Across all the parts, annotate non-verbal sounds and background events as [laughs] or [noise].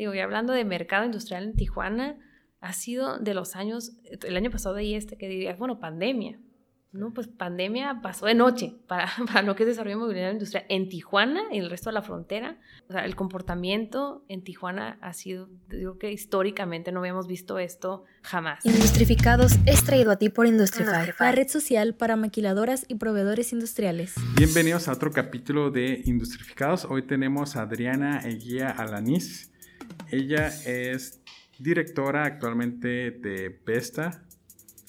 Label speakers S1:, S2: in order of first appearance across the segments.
S1: digo, y hablando de mercado industrial en Tijuana, ha sido de los años, el año pasado y este, que dirías, bueno, pandemia. No, pues pandemia pasó de noche para, [laughs] para lo que es desarrollo movilidad industrial en Tijuana y el resto de la frontera. O sea, el comportamiento en Tijuana ha sido, digo que históricamente no habíamos visto esto jamás.
S2: Industrificados es traído a ti por Industrify, la red social para maquiladoras y proveedores industriales.
S3: Bienvenidos a otro capítulo de Industrificados. Hoy tenemos a Adriana Eguía Alaniz. Ella es directora actualmente de Vesta,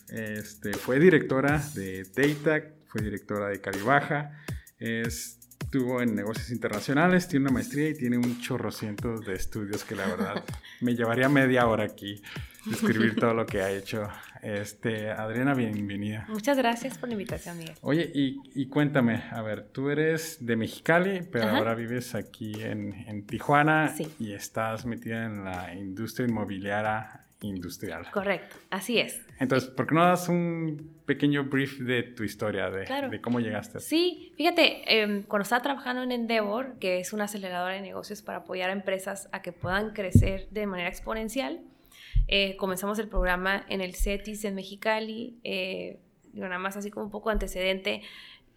S3: este, fue directora de Data, fue directora de Calibaja, estuvo en negocios internacionales, tiene una maestría y tiene un chorrocientos de estudios que la verdad [laughs] me llevaría media hora aquí describir todo lo que ha hecho. Este, Adriana, bienvenida.
S1: Muchas gracias por la invitación, Miguel.
S3: Oye, y, cuéntame, a ver, tú eres de Mexicali, pero ahora vives aquí en, en Tijuana y estás metida en la industria inmobiliaria industrial.
S1: Correcto, así es.
S3: Entonces, ¿por qué no das un pequeño brief de tu historia, de, de cómo llegaste?
S1: Sí, fíjate, em, cuando estaba trabajando en Endeavor, que es una aceleradora de negocios para apoyar a empresas a que puedan crecer de manera exponencial, eh, comenzamos el programa en el CETIS en Mexicali, eh, nada más así como un poco antecedente,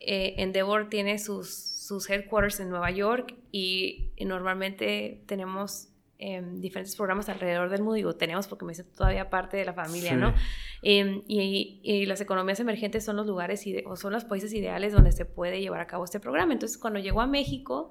S1: eh, Endeavor tiene sus, sus headquarters en Nueva York y normalmente tenemos Em, diferentes programas alrededor del mundo, digo, tenemos porque me siento todavía parte de la familia, ¿no? Em, y, las economías emergentes son los lugares o son los países ideales donde se puede llevar a cabo este programa. Entonces, cuando llegó a México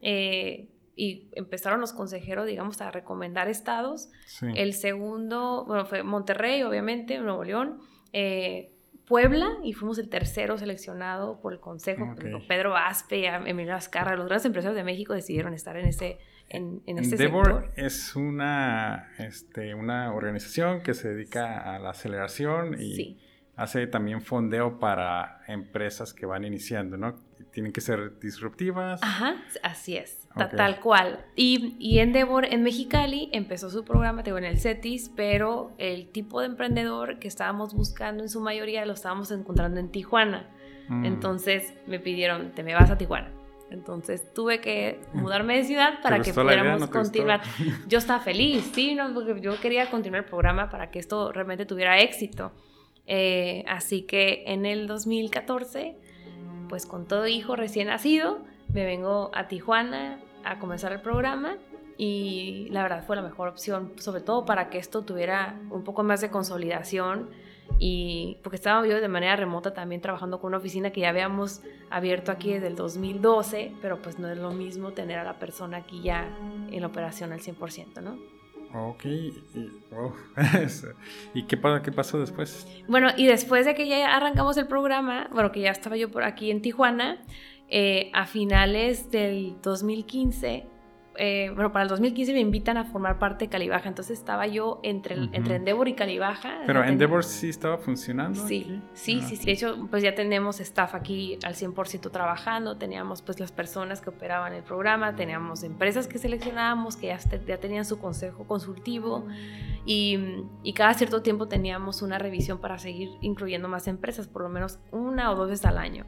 S1: eh, y empezaron los consejeros, digamos, a recomendar estados, el segundo, bueno, fue Monterrey, obviamente, Nuevo León. Eh, Puebla y fuimos el tercero seleccionado por el Consejo. Pedro Aspe, Emilio Azcarra, los grandes empresarios de México decidieron estar en ese en, en
S3: Endeavor es una, este, una organización que se dedica a la aceleración y hace también fondeo para empresas que van iniciando, ¿no? Tienen que ser disruptivas.
S1: Ajá, así es, tal cual. Y, y Endeavor en Mexicali empezó su programa, tengo en el CETIS, pero el tipo de emprendedor que estábamos buscando en su mayoría lo estábamos encontrando en Tijuana. Mm. Entonces me pidieron, te me vas a Tijuana. Entonces tuve que mudarme de ciudad para que pudiéramos continuar. [laughs] Yo estaba feliz, sí, no, porque yo quería continuar el programa para que esto realmente tuviera éxito. Eh, así que en el 2014, pues con todo hijo recién nacido, me vengo a Tijuana a comenzar el programa y la verdad fue la mejor opción, sobre todo para que esto tuviera un poco más de consolidación y porque estaba yo de manera remota también trabajando con una oficina que ya habíamos abierto aquí desde el 2012, pero pues no es lo mismo tener a la persona aquí ya en la operación al 100%, ¿no?
S3: Ok, y, [laughs] ¿Y qué, qué pasó después?
S1: Bueno, y después de que ya arrancamos el programa, bueno, que ya estaba yo por aquí en Tijuana, eh, a finales del 2015 eh, bueno, para el 2015 me invitan a formar parte de Calibaja, entonces estaba yo entre, entre Endeavor y Calibaja.
S3: Pero Endeavor sí estaba funcionando.
S1: Sí, sí, sí, sí. De hecho, pues ya tenemos staff aquí al 100% trabajando, teníamos pues las personas que operaban el programa, teníamos empresas que seleccionábamos, que ya, ya tenían su consejo consultivo y, y, cada cierto tiempo teníamos una revisión para seguir incluyendo más empresas, por lo menos una o dos veces al año.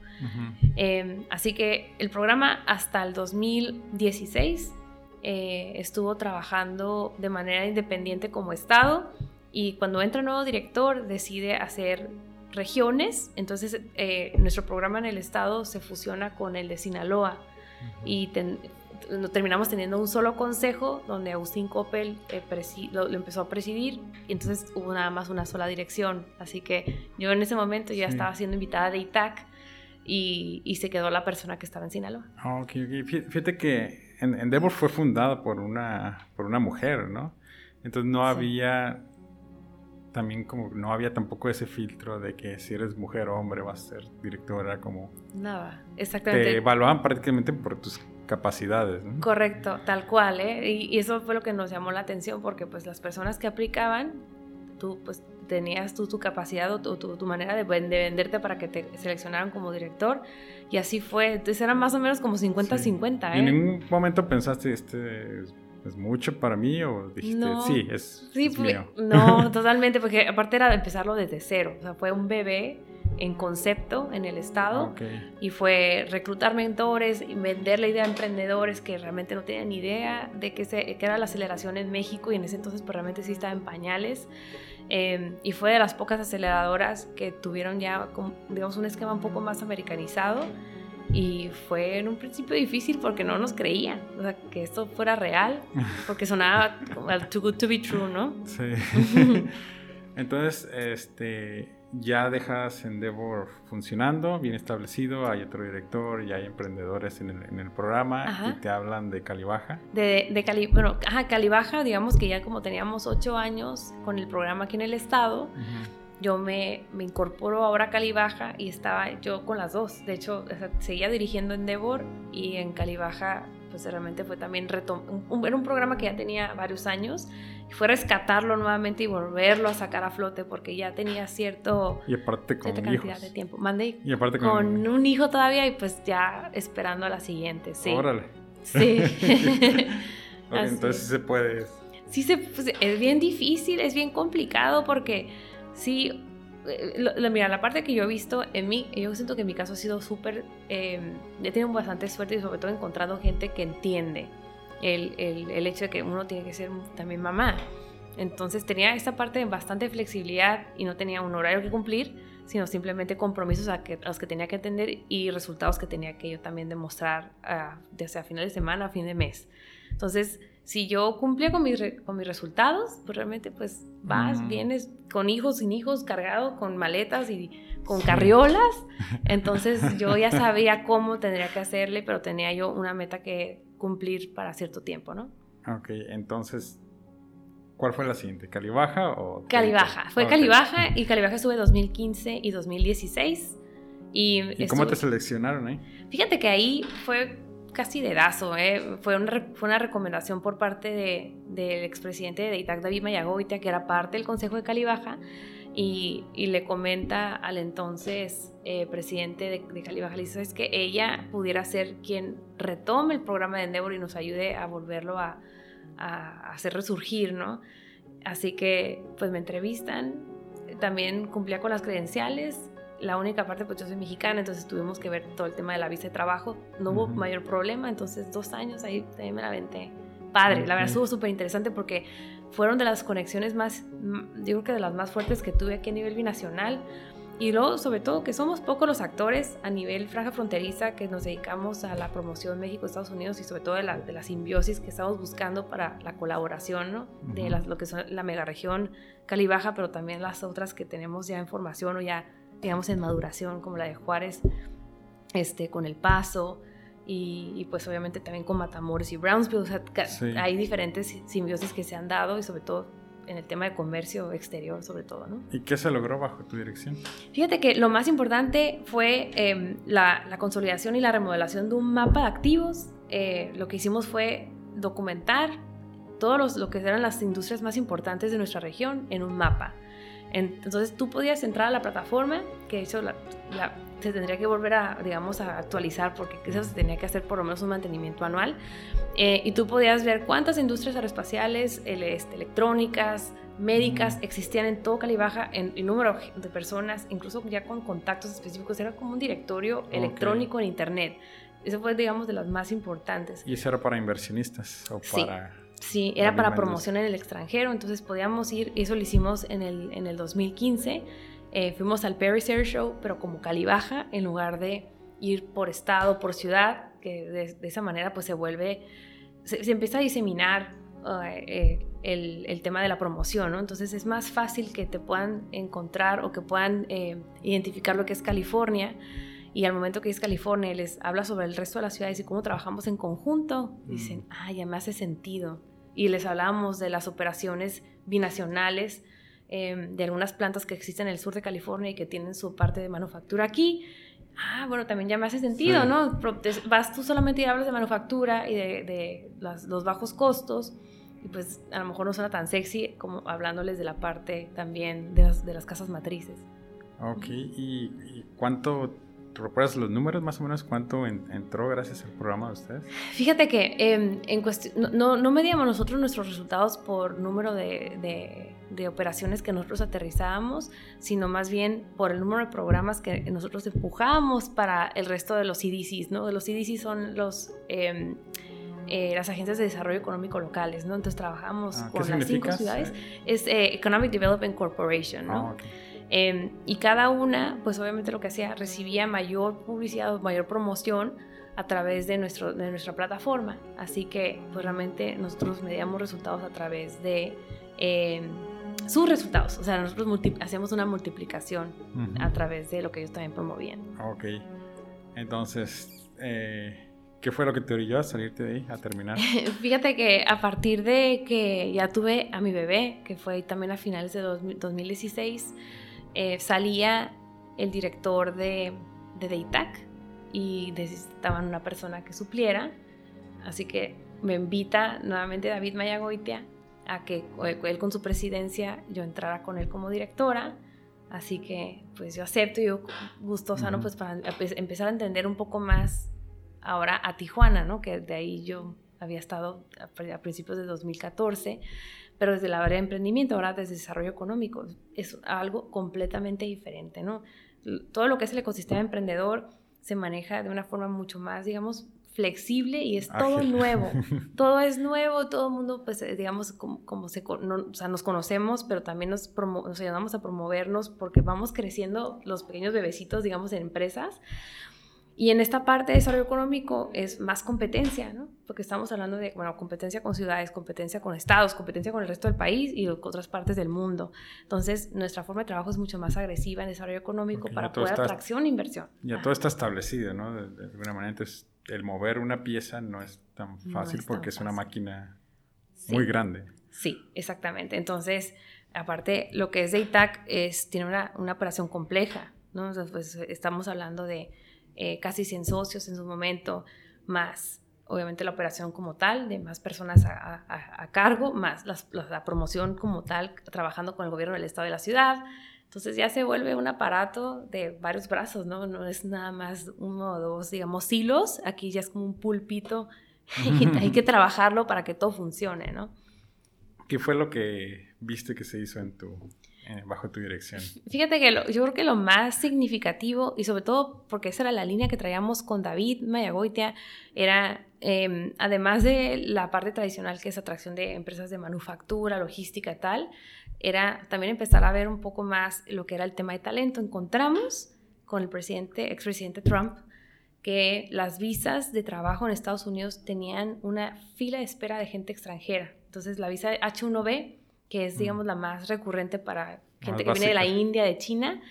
S1: Em, así que el programa hasta el 2016 eh, estuvo trabajando de manera independiente como Estado y cuando entra un nuevo director decide hacer regiones, entonces eh, nuestro programa en el Estado se fusiona con el de Sinaloa y terminamos teniendo un solo consejo donde Agustín Coppel eh, lo, empezó a presidir y entonces hubo nada más una sola dirección. Así que yo en ese momento ya estaba siendo invitada de ITAC y, y, se quedó la persona que estaba en Sinaloa.
S3: Ah, ok, Fíjate que Endeavor fue fundada por una, por una mujer, ¿no? Entonces no había también como no había tampoco ese filtro de que si eres mujer o hombre vas a ser directora como
S1: nada exactamente
S3: te evaluaban prácticamente por tus capacidades ¿no?
S1: correcto tal cual ¿eh? y, eso fue lo que nos llamó la atención porque pues las personas que aplicaban tú pues tenías tú tu capacidad o tu, tu, manera de, venderte para que te seleccionaran como director y así fue. Entonces era más o memenos como 50-50.
S3: ¿eh? ¿En ningún momento pensaste, este es mucho para mí o dijiste, sí, es,
S1: sí, mío? No, [laughs] totalmente, porque aparte era de empezarlo desde cero. O sea, fue un bebé en concepto en el estado y fue reclutar mentores y vender la idea a emprendedores que realmente no tenían idea de que, se, que era la aceleración en México y en ese entonces pues realmente sí estaba en pañales em, y fue de las pocas aceleradoras que tuvieron ya digamos un esquema un poco más americanizado y fue en un principio difícil porque no nos creían, o sea, que esto fuera real, [laughs] porque sonaba too good to be true, ¿no? Sí. [laughs]
S3: Entonces, este, ya dejas Endeavor funcionando, bien establecido, hay otro director, ya hay emprendedores en el, programa y te hablan de Calibaja.
S1: De, de Cali, bueno, ajá, Calibaja, digamos que ya como teníamos ocho años con el programa aquí en el estado, yo me, me incorporo ahora a Calibaja y estaba yo con las dos. De hecho, seguía dirigiendo Endeavor y en Calibaja, pues realmente fue también un, era un programa que ya tenía varios años y fue rescatarlo nuevamente y volverlo a sacar a flote porque ya tenía cierto
S3: y aparte con
S1: cierta
S3: cantidad
S1: de tiempo. Mandé
S3: y aparte
S1: con, un hijo todavía y pues ya esperando a la siguiente, sí.
S3: Órale.
S1: Sí. [laughs] [laughs]
S3: entonces sí se puede.
S1: Sí se, pues, es bien difícil, es bien complicado porque sí, eh, mira, la parte que yo he visto en mí, yo siento que en mi caso ha sido súper, eh, he tenido bastante suerte y sobre todo he encontrado gente que entiende el, el, el, hecho de que uno tiene que ser también mamá. Entonces tenía esta parte de bastante flexibilidad y no tenía un horario que cumplir, sino simplemente compromisos a, que, a los que tenía que atender y resultados que tenía que yo también demostrar, uh, desde a final de semana a fin de mes. Entonces, si yo cumplía con mis, con mis resultados, pues realmente pues vas, vienes con hijos, sin hijos, cargado con maletas y con carriolas. [laughs] Entonces yo ya sabía cómo tendría que hacerle, pero tenía yo una meta que cumplir para cierto tiempo, ¿no?
S3: Ok, entonces, ¿cuál fue la siguiente? ¿Calibaja o...?
S1: Calibaja, fue Calibaja y Calibaja estuve 2015 y 2016. ¿Y,
S3: ¿Y cómo te seleccionaron ahí?
S1: Fíjate que ahí fue casi dedazo, ¿eh? fue, una, fue una recomendación por parte de, del expresidente de ITAC, David Mayagoitia, que era parte del Consejo de Calibaja, y, le comenta al entonces eh, presidente de, de Calibaja, le es que ella pudiera ser quien retome el programa de Endeavor y nos ayude a volverlo a, a hacer resurgir, ¿no? Así que pues me entrevistan, también cumplía con las credenciales, la única parte, pues yo soy mexicana, entonces tuvimos que ver todo el tema de la visa de trabajo. No hubo mayor problema, entonces dos años ahí también me la aventé. Padre, la verdad estuvo súper interesante porque fueron de las conexiones más, yo creo que de las más fuertes que tuve aquí a nivel binacional. Y luego, sobre todo, que somos pocos los actores a nivel franja fronteriza que nos dedicamos a la promoción México-Estados Unidos y sobre todo de la, de la, simbiosis que estamos buscando para la colaboración, ¿no? De las, lo que son la megaregión Cali-Baja, pero también las otras que tenemos ya en formación o ya digamos, en maduración, como la de Juárez, este, con El Paso, y, pues obviamente también con Matamoros y Brownsville. O sea, hay diferentes simbiosis que se han dado y sobre todo en el tema de comercio exterior, sobre todo, ¿no?
S3: ¿Y qué se logró bajo tu dirección?
S1: Fíjate que lo más importante fue em, la, consolidación y la remodelación de un mapa de activos. Eh, lo que hicimos fue documentar todos lo que eran las industrias más importantes de nuestra región en un mapa. Entonces tú podías entrar a la plataforma, que eso se tendría que volver a, digamos, a actualizar porque eso se tenía que hacer por lo menos un mantenimiento anual. Eh, y tú podías ver cuántas industrias aeroespaciales, este, electrónicas, médicas existían en todo Calibaja, en, el número de personas, incluso ya con contactos específicos. Era como un directorio electrónico en Internet. Eso fue, digamos, de las más importantes.
S3: ¿Y eso era para inversionistas o para...?
S1: Sí, era para promoción en el extranjero, entonces podíamos ir, eso lo hicimos en el, en el 2015, eh, fuimos al Paris Air Show, pero como Calibaja, en lugar de ir por estado, por ciudad, que de, esa manera pues se vuelve, se, empieza a diseminar eh, el, el, tema de la promoción, ¿no? Entonces es más fácil que te puedan encontrar o que puedan eh, identificar lo que es California y al momento que es California les habla sobre el resto de las ciudades y cómo trabajamos en conjunto, dicen, mm. ah, ya me hace sentido. Y les hablamos de las operaciones binacionales em, de algunas plantas que existen en el sur de California y que tienen su parte de manufactura aquí. Ah, bueno, también ya me hace sentido, ¿no? Vas tú solamente y hablas de manufactura y de, los bajos costos y pues a lo mejor no suena tan sexy como hablándoles de la parte también de las, de las casas matrices.
S3: Ok, ¿y cuánto recuerdas los números más o menos? ¿Cuánto entró gracias al programa de ustedes?
S1: Fíjate que em, en no, no, medíamos nosotros nuestros resultados por número de, de, operaciones que nosotros aterrizábamos, sino más bien por el número de programas que nosotros empujábamos para el resto de los CDCs, ¿no? Los CDCs son los... Em, eh, las agencias de desarrollo económico locales, ¿no? Entonces trabajamos ah, con las cinco ciudades. Es eh, Economic Development Corporation, ¿no? Ah, em, y cada una, pues obviamente lo que hacía, recibía mayor publicidad o mayor promoción a través de, nuestro, de nuestra plataforma. Así que, pues realmente nosotros medíamos resultados a través de em, sus resultados. O sea, nosotros hacíamos una multiplicación a través de lo que ellos también promovían.
S3: Ok. Entonces, eh, ¿Qué fue lo que te orilló a salirte de ahí, a terminar? [laughs]
S1: Fíjate que a partir de que ya tuve a mi bebé, que fue también a finales de 2016, eh, salía el director de, de DEITAC y necesitaban una persona que supliera. Así que me invita nuevamente David Mayagoitia a que él con su presidencia yo entrara con él como directora. Así que pues yo acepto y yo gustosa, ¿no? Pues para empezar a entender un poco más ahora a Tijuana, ¿no? Que de ahí yo había estado a, principios de 2014, pero desde la área de emprendimiento, ahora desde desarrollo económico, es algo completamente diferente, ¿no? Todo lo que es el ecosistema emprendedor se maneja de una forma mucho más, digamos, flexible y es todo nuevo. [laughs] todo es nuevo, todo el mundo, pues, eh, digamos, como, se, o sea, nos conocemos, pero también nos, nos ayudamos a promovernos porque vamos creciendo los pequeños bebecitos, digamos, en empresas. Y en esta parte de desarrollo económico es más competencia, ¿no? Porque estamos hablando de, bueno, competencia con ciudades, competencia con estados, competencia con el resto del país y con otras partes del mundo. Entonces, nuestra forma de trabajo es mucho más agresiva en desarrollo económico para poder atracción e inversión.
S3: Ya todo está establecido, ¿no? De, alguna manera, entonces, el mover una pieza no es tan fácil porque es una máquina muy grande.
S1: Sí, exactamente. Entonces, aparte, lo que es de ITAC es, tiene una, una operación compleja, ¿no? pues, estamos hablando de eh, casi 100 socios en su momento, más obviamente la operación como tal, de más personas a, cargo, más la, promoción como tal, trabajando con el gobierno del estado de la ciudad. Entonces ya se vuelve un aparato de varios brazos, ¿no? No es nada más uno o dos, digamos, hilos. Aquí ya es como un pulpito y [laughs] hay que [laughs] trabajarlo para que todo funcione, ¿no?
S3: ¿Qué fue lo que viste que se hizo en tu bajo tu dirección?
S1: Fíjate que yo creo que lo más significativo, y sobre todo porque esa era la línea que traíamos con David Mayagoitia, era, em, además de la parte tradicional que es atracción de empresas de manufactura, logística tal, era también empezar a ver un poco más lo que era el tema de talento. Encontramos con el presidente, expresidente Trump, que las visas de trabajo en Estados Unidos tenían una fila de espera de gente extranjera. Entonces la visa H1B que es, digamos, la más recurrente para gente que viene de la India, de China,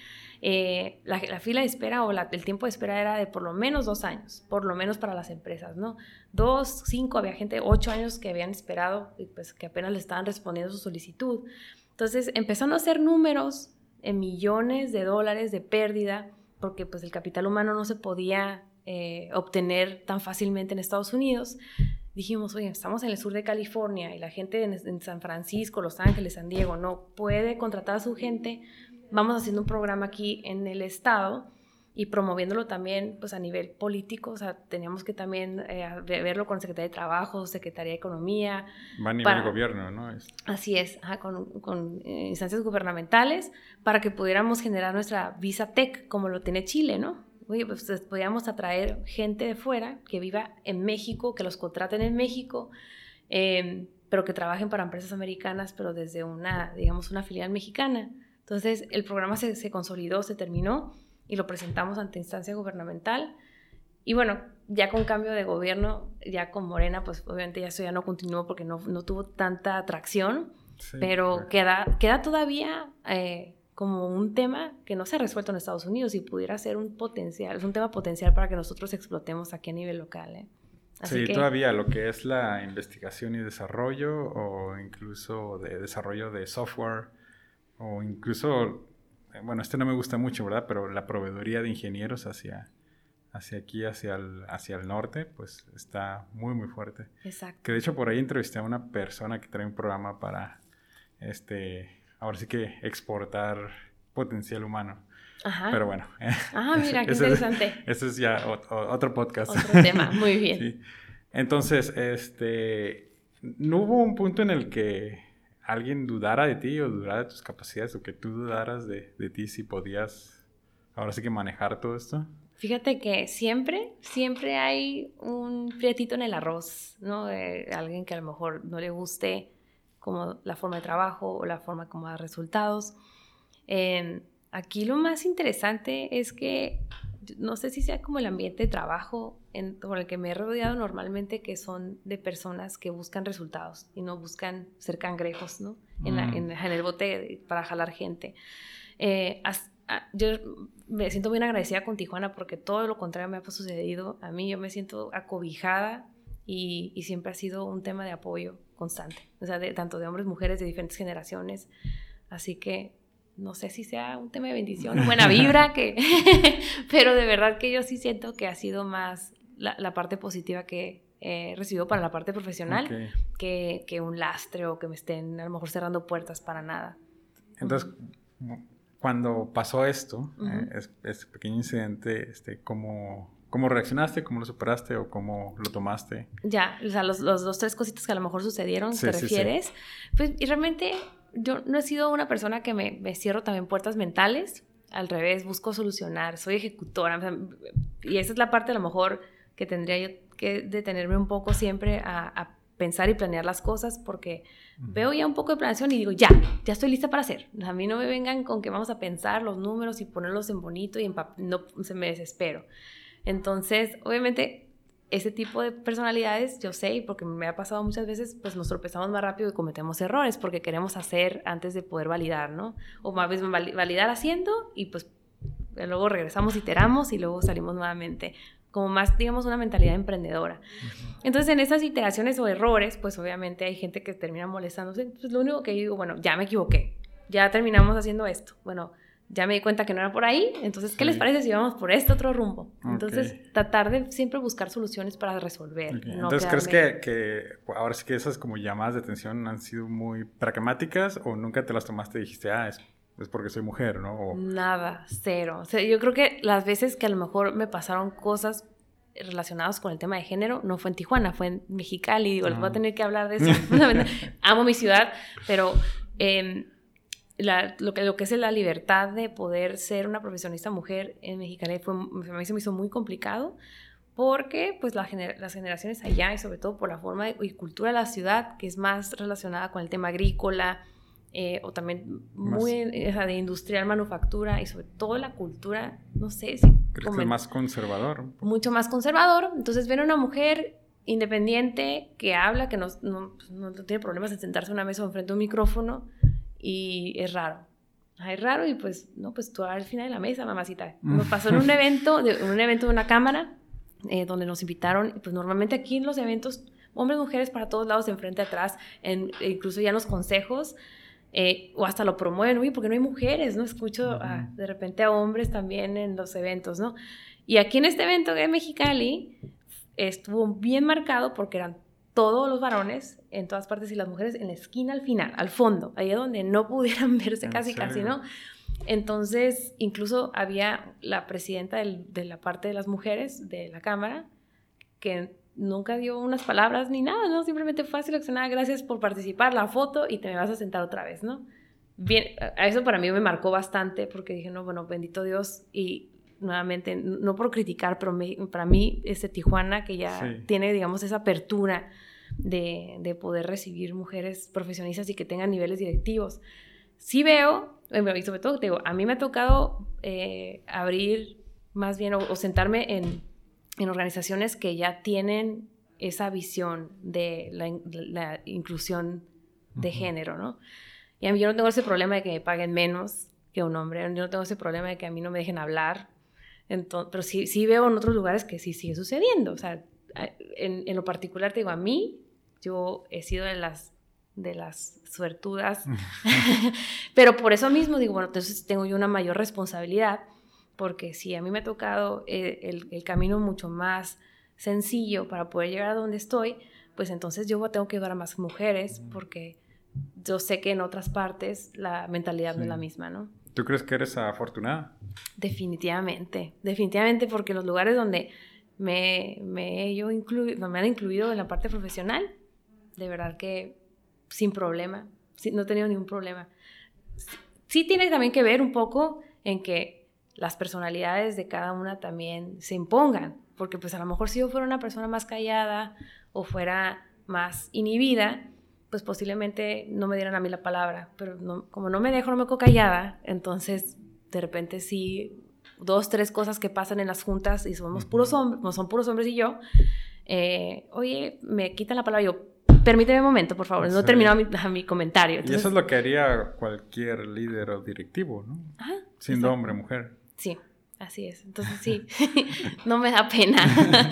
S1: eh, la, fila de espera o el tiempo de espera era de por lo menos dos años, por lo menos para las empresas, ¿no? Dos, cinco, había gente, ocho años que habían esperado y pues que apenas le estaban respondiendo su solicitud. Entonces empezaron a hacer números en millones de dólares de pérdida porque pues el capital humano no se podía eh, obtener tan fácilmente en Estados Unidos dijimos, oye, estamos en el sur de California y la gente en, San Francisco, Los Ángeles, San Diego no puede contratar a su gente, vamos haciendo un programa aquí en el estado y promoviéndolo también pues a nivel político, o sea, teníamos que también eh, verlo con Secretaría de Trabajo, Secretaría de Economía.
S3: Va a nivel gobierno, ¿no?
S1: Así es, con, con eh, instancias gubernamentales para que pudiéramos generar nuestra visa tech como lo tiene Chile, ¿no? Oye, pues podríamos atraer gente de fuera que viva en México, que los contraten en México, em, pero que trabajen para empresas americanas, pero desde una, digamos, una filial mexicana. Entonces, el programa se, se consolidó, se terminó y lo presentamos ante instancia gubernamental. Y bueno, ya con cambio de gobierno, ya con Morena, pues obviamente ya eso ya no continuó porque no, no tuvo tanta atracción, pero queda, queda todavía eh, como un tema que no se ha resuelto en Estados Unidos y pudiera ser un potencial, es un tema potencial para que nosotros explotemos aquí a nivel local. ¿eh?
S3: sí, todavía lo que es la investigación y desarrollo o incluso de desarrollo de software o incluso, bueno, este no me gusta mucho, ¿verdad? Pero la proveeduría de ingenieros hacia, hacia aquí, hacia el, hacia el norte, pues está muy, muy fuerte.
S1: Exacto.
S3: Que de hecho por ahí entrevisté a una persona que trae un programa para este ahora sí que exportar potencial humano. Ajá. Pero bueno.
S1: Ah, mira, qué [laughs] interesante.
S3: Ese es ya otro podcast.
S1: Otro tema, muy [laughs] bien. Sí.
S3: Entonces, este, ¿no hubo un punto en el que alguien dudara de ti o dudara de tus capacidades o que tú dudaras de, de ti si podías ahora sí que manejar todo esto?
S1: Fíjate que siempre, siempre hay un prietito en el arroz, ¿no? De alguien que a lo mejor no le guste como la forma de trabajo o la forma como da resultados. Em, aquí lo más interesante es que no sé si sea como el ambiente de trabajo en, con el que me he rodeado normalmente, que son de personas que buscan resultados y no buscan ser cangrejos, ¿no? En, mm. en, el bote para jalar gente. Eh, Ah, yo me siento bien agradecida con Tijuana porque todo lo contrario me ha sucedido. A mí yo me siento acobijada y, y siempre ha sido un tema de apoyo constante, o sea, de, tanto de hombres, mujeres, de diferentes generaciones. Así que no sé si sea un tema de bendición buena vibra, [laughs] que, [laughs] pero de verdad que yo sí siento que ha sido más la, la parte positiva que he recibido para la parte profesional que, que, un lastre o que me estén a lo mejor cerrando puertas para nada.
S3: Entonces, cuando pasó esto, eh, este pequeño incidente, este, ¿cómo, ¿cómo reaccionaste? ¿Cómo lo superaste o cómo lo tomaste?
S1: Ya, o sea, los, los dos, tres cositas que a lo mejor sucedieron, ¿te refieres? Pues, y realmente yo no he sido una persona que me, me, cierro también puertas mentales. Al revés, busco solucionar, soy ejecutora. y esa es la parte a lo mejor que tendría yo que detenerme un poco siempre a, a pensar y planear las cosas porque veo ya un poco de planeación y digo, ya, ya estoy lista para hacer. A mí no me vengan con que vamos a pensar los números y ponerlos en bonito y en no se me desespero. Entonces, obviamente, ese tipo de personalidades, yo sé, porque me ha pasado muchas veces, pues nos tropezamos más rápido y cometemos errores porque queremos hacer antes de poder validar, ¿no? O más bien validar haciendo y pues luego regresamos, iteramos y luego salimos nuevamente como más, digamos, una mentalidad emprendedora. Entonces, en esas iteraciones o errores, pues obviamente hay gente que termina molestándose. Pues lo único que digo, bueno, ya me equivoqué, ya terminamos haciendo esto. Bueno, ya me di cuenta que no era por ahí, entonces, ¿qué les parece si vamos por este otro rumbo? Entonces, tratar de siempre buscar soluciones para resolver.
S3: entonces, ¿crees que, que, ahora sí que esas como llamadas de atención han sido muy pragmáticas o nunca te las tomaste y dijiste, ah, es es porque soy mujer, ¿no?
S1: Nada, cero. O sea, yo creo que las veces que a lo mejor me pasaron cosas relacionadas con el tema de género no fue en Tijuana, fue en Mexicali. Digo, les voy a ah. tener que hablar de eso. [laughs] Amo mi ciudad, pero lo, que, lo que es la libertad de poder ser una profesionista mujer en Mexicali fue, a mí se me hizo muy complicado porque pues las generaciones allá y sobre todo por la forma y cultura de la ciudad que es más relacionada con el tema agrícola, eh, o también muy de industrial, manufactura y sobre todo la cultura, no sé si...
S3: Creo que es más conservador.
S1: Mucho más conservador. Entonces ven a una mujer independiente que habla, que no, no, no tiene problemas en sentarse en una mesa o enfrente de un micrófono y es raro. Es raro y pues, no, pues tú al final de la mesa, mamacita. [laughs] Nos pasó en un evento, de, un evento de una cámara eh, donde nos invitaron, y pues normalmente aquí en los eventos, hombres, mujeres para todos lados, enfrente, atrás, en, incluso ya en los consejos, eh, o hasta lo promueven, uy, porque no hay mujeres, ¿no? Escucho de repente a hombres también en los eventos, ¿no? Y aquí en este evento de Mexicali estuvo bien marcado porque eran todos los varones en todas partes y las mujeres en la esquina al final, al fondo, ahí donde no [laughs] pudieran verse casi, casi, ¿no? Entonces, incluso había la presidenta de la parte de las mujeres de la Cámara que nunca dio unas palabras ni nada, ¿no? Simplemente fue seleccionada, gracias por participar, la foto y te me vas a sentar otra vez, ¿no? Bien, a eso para mí me marcó bastante porque dije, no, bueno, bendito Dios y nuevamente, no por criticar, pero para mí ese Tijuana que ya tiene, digamos, esa apertura de, de, poder recibir mujeres profesionistas y que tengan niveles directivos. Sí veo, y sobre todo, te digo, a mí me ha tocado eh, abrir más bien o sentarme en en organizaciones que ya tienen esa visión de la, inclusión de género, ¿no? Y a mí yo no tengo ese problema de que me paguen menos que un hombre, yo no tengo ese problema de que a mí no me dejen hablar, entonces, pero sí, sí veo en otros lugares que sí sigue sucediendo, o sea, en, en lo particular te digo, a mí, yo he sido de las de las suertudas, [laughs] pero por eso mismo digo, bueno, entonces tengo yo una mayor responsabilidad porque si a mí me ha tocado eh, el, camino mucho más sencillo para poder llegar a donde estoy, pues entonces yo tengo que ayudar a más mujeres porque yo sé que en otras partes la mentalidad no es la misma, ¿no?
S3: ¿Tú crees que eres afortunada?
S1: Definitivamente, definitivamente porque los lugares donde me, yo me han incluido en la parte profesional, de verdad que sin problema, no he tenido ningún problema. Sí tiene también que ver un poco en que las personalidades de cada una también se impongan, porque pues a lo mejor si yo fuera una persona más callada o fuera más inhibida, pues posiblemente no me dieran a mí la palabra, pero como no me dejo, no me quedo callada, entonces de repente sí, dos, tres cosas que pasan en las juntas y somos puros hombres, son puros hombres y yo, eh, oye, me quitan la palabra, yo, permíteme un momento, por favor, no he terminado [laughs] mi, comentario.
S3: y eso es lo que haría cualquier líder o directivo, ¿no? Ajá, Siendo hombre mujer.
S1: Sí, así es. Entonces sí, [laughs] no me da pena.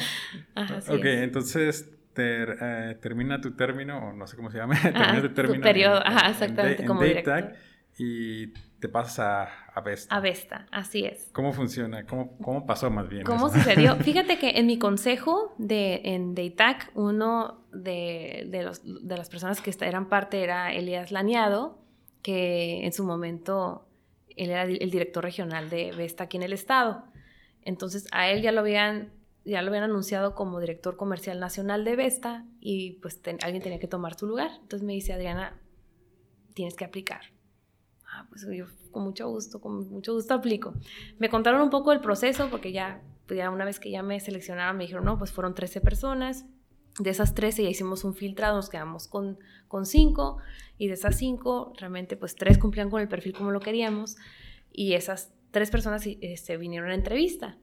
S1: [laughs]
S3: ok, entonces eh, termina tu término, o no sé cómo se llama, [laughs] termina tu término.
S1: periodo, ajá, exactamente, como director.
S3: y te pasas a, a Vesta.
S1: A Vesta, así es.
S3: ¿Cómo funciona? ¿Cómo, cómo pasó más bien?
S1: ¿Cómo sucedió? [laughs] Fíjate que en mi consejo de, en Deitac, uno de, de, los, de las personas que eran parte era Elías Laniado, que en su momento él era el director regional de Vesta aquí en el estado. Entonces a él ya lo habían ya lo habían anunciado como director comercial nacional de Vesta y pues alguien tenía que tomar su lugar. Entonces me dice, Adriana, tienes que aplicar. Ah, pues yo con mucho gusto, con mucho gusto aplico. Me contaron un poco el proceso porque ya, pues ya una vez que ya me seleccionaron me dijeron, no, pues fueron 13 personas. De esas 13 ya hicimos un filtrado, nos quedamos con, con 5 y de esas 5 realmente pues 3 cumplían con el perfil como lo queríamos y esas 3 personas este, vinieron a entrevista.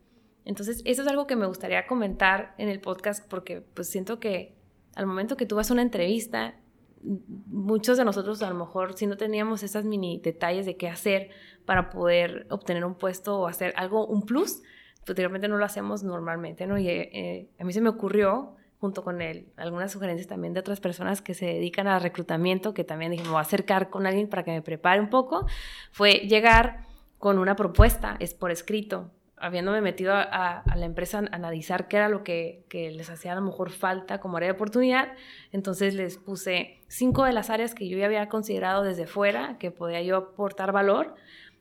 S1: Entonces, eso es algo que me gustaría comentar en el podcast porque pues siento que al momento que tú vas a una entrevista, muchos de nosotros a lo mejor si no teníamos esas mini detalles de qué hacer para poder obtener un puesto o hacer algo, un plus, pues no lo hacemos normalmente, ¿no? Y eh, a mí se me ocurrió junto con él, algunas sugerencias también de otras personas que se dedican al reclutamiento, que también dije, me voy a acercar con alguien para que me prepare un poco, fue llegar con una propuesta, es por escrito, habiéndome metido a, la empresa a analizar qué era lo que, les hacía a lo mejor falta como área de oportunidad, entonces les puse cinco de las áreas que yo ya había considerado desde fuera, que podía yo aportar valor,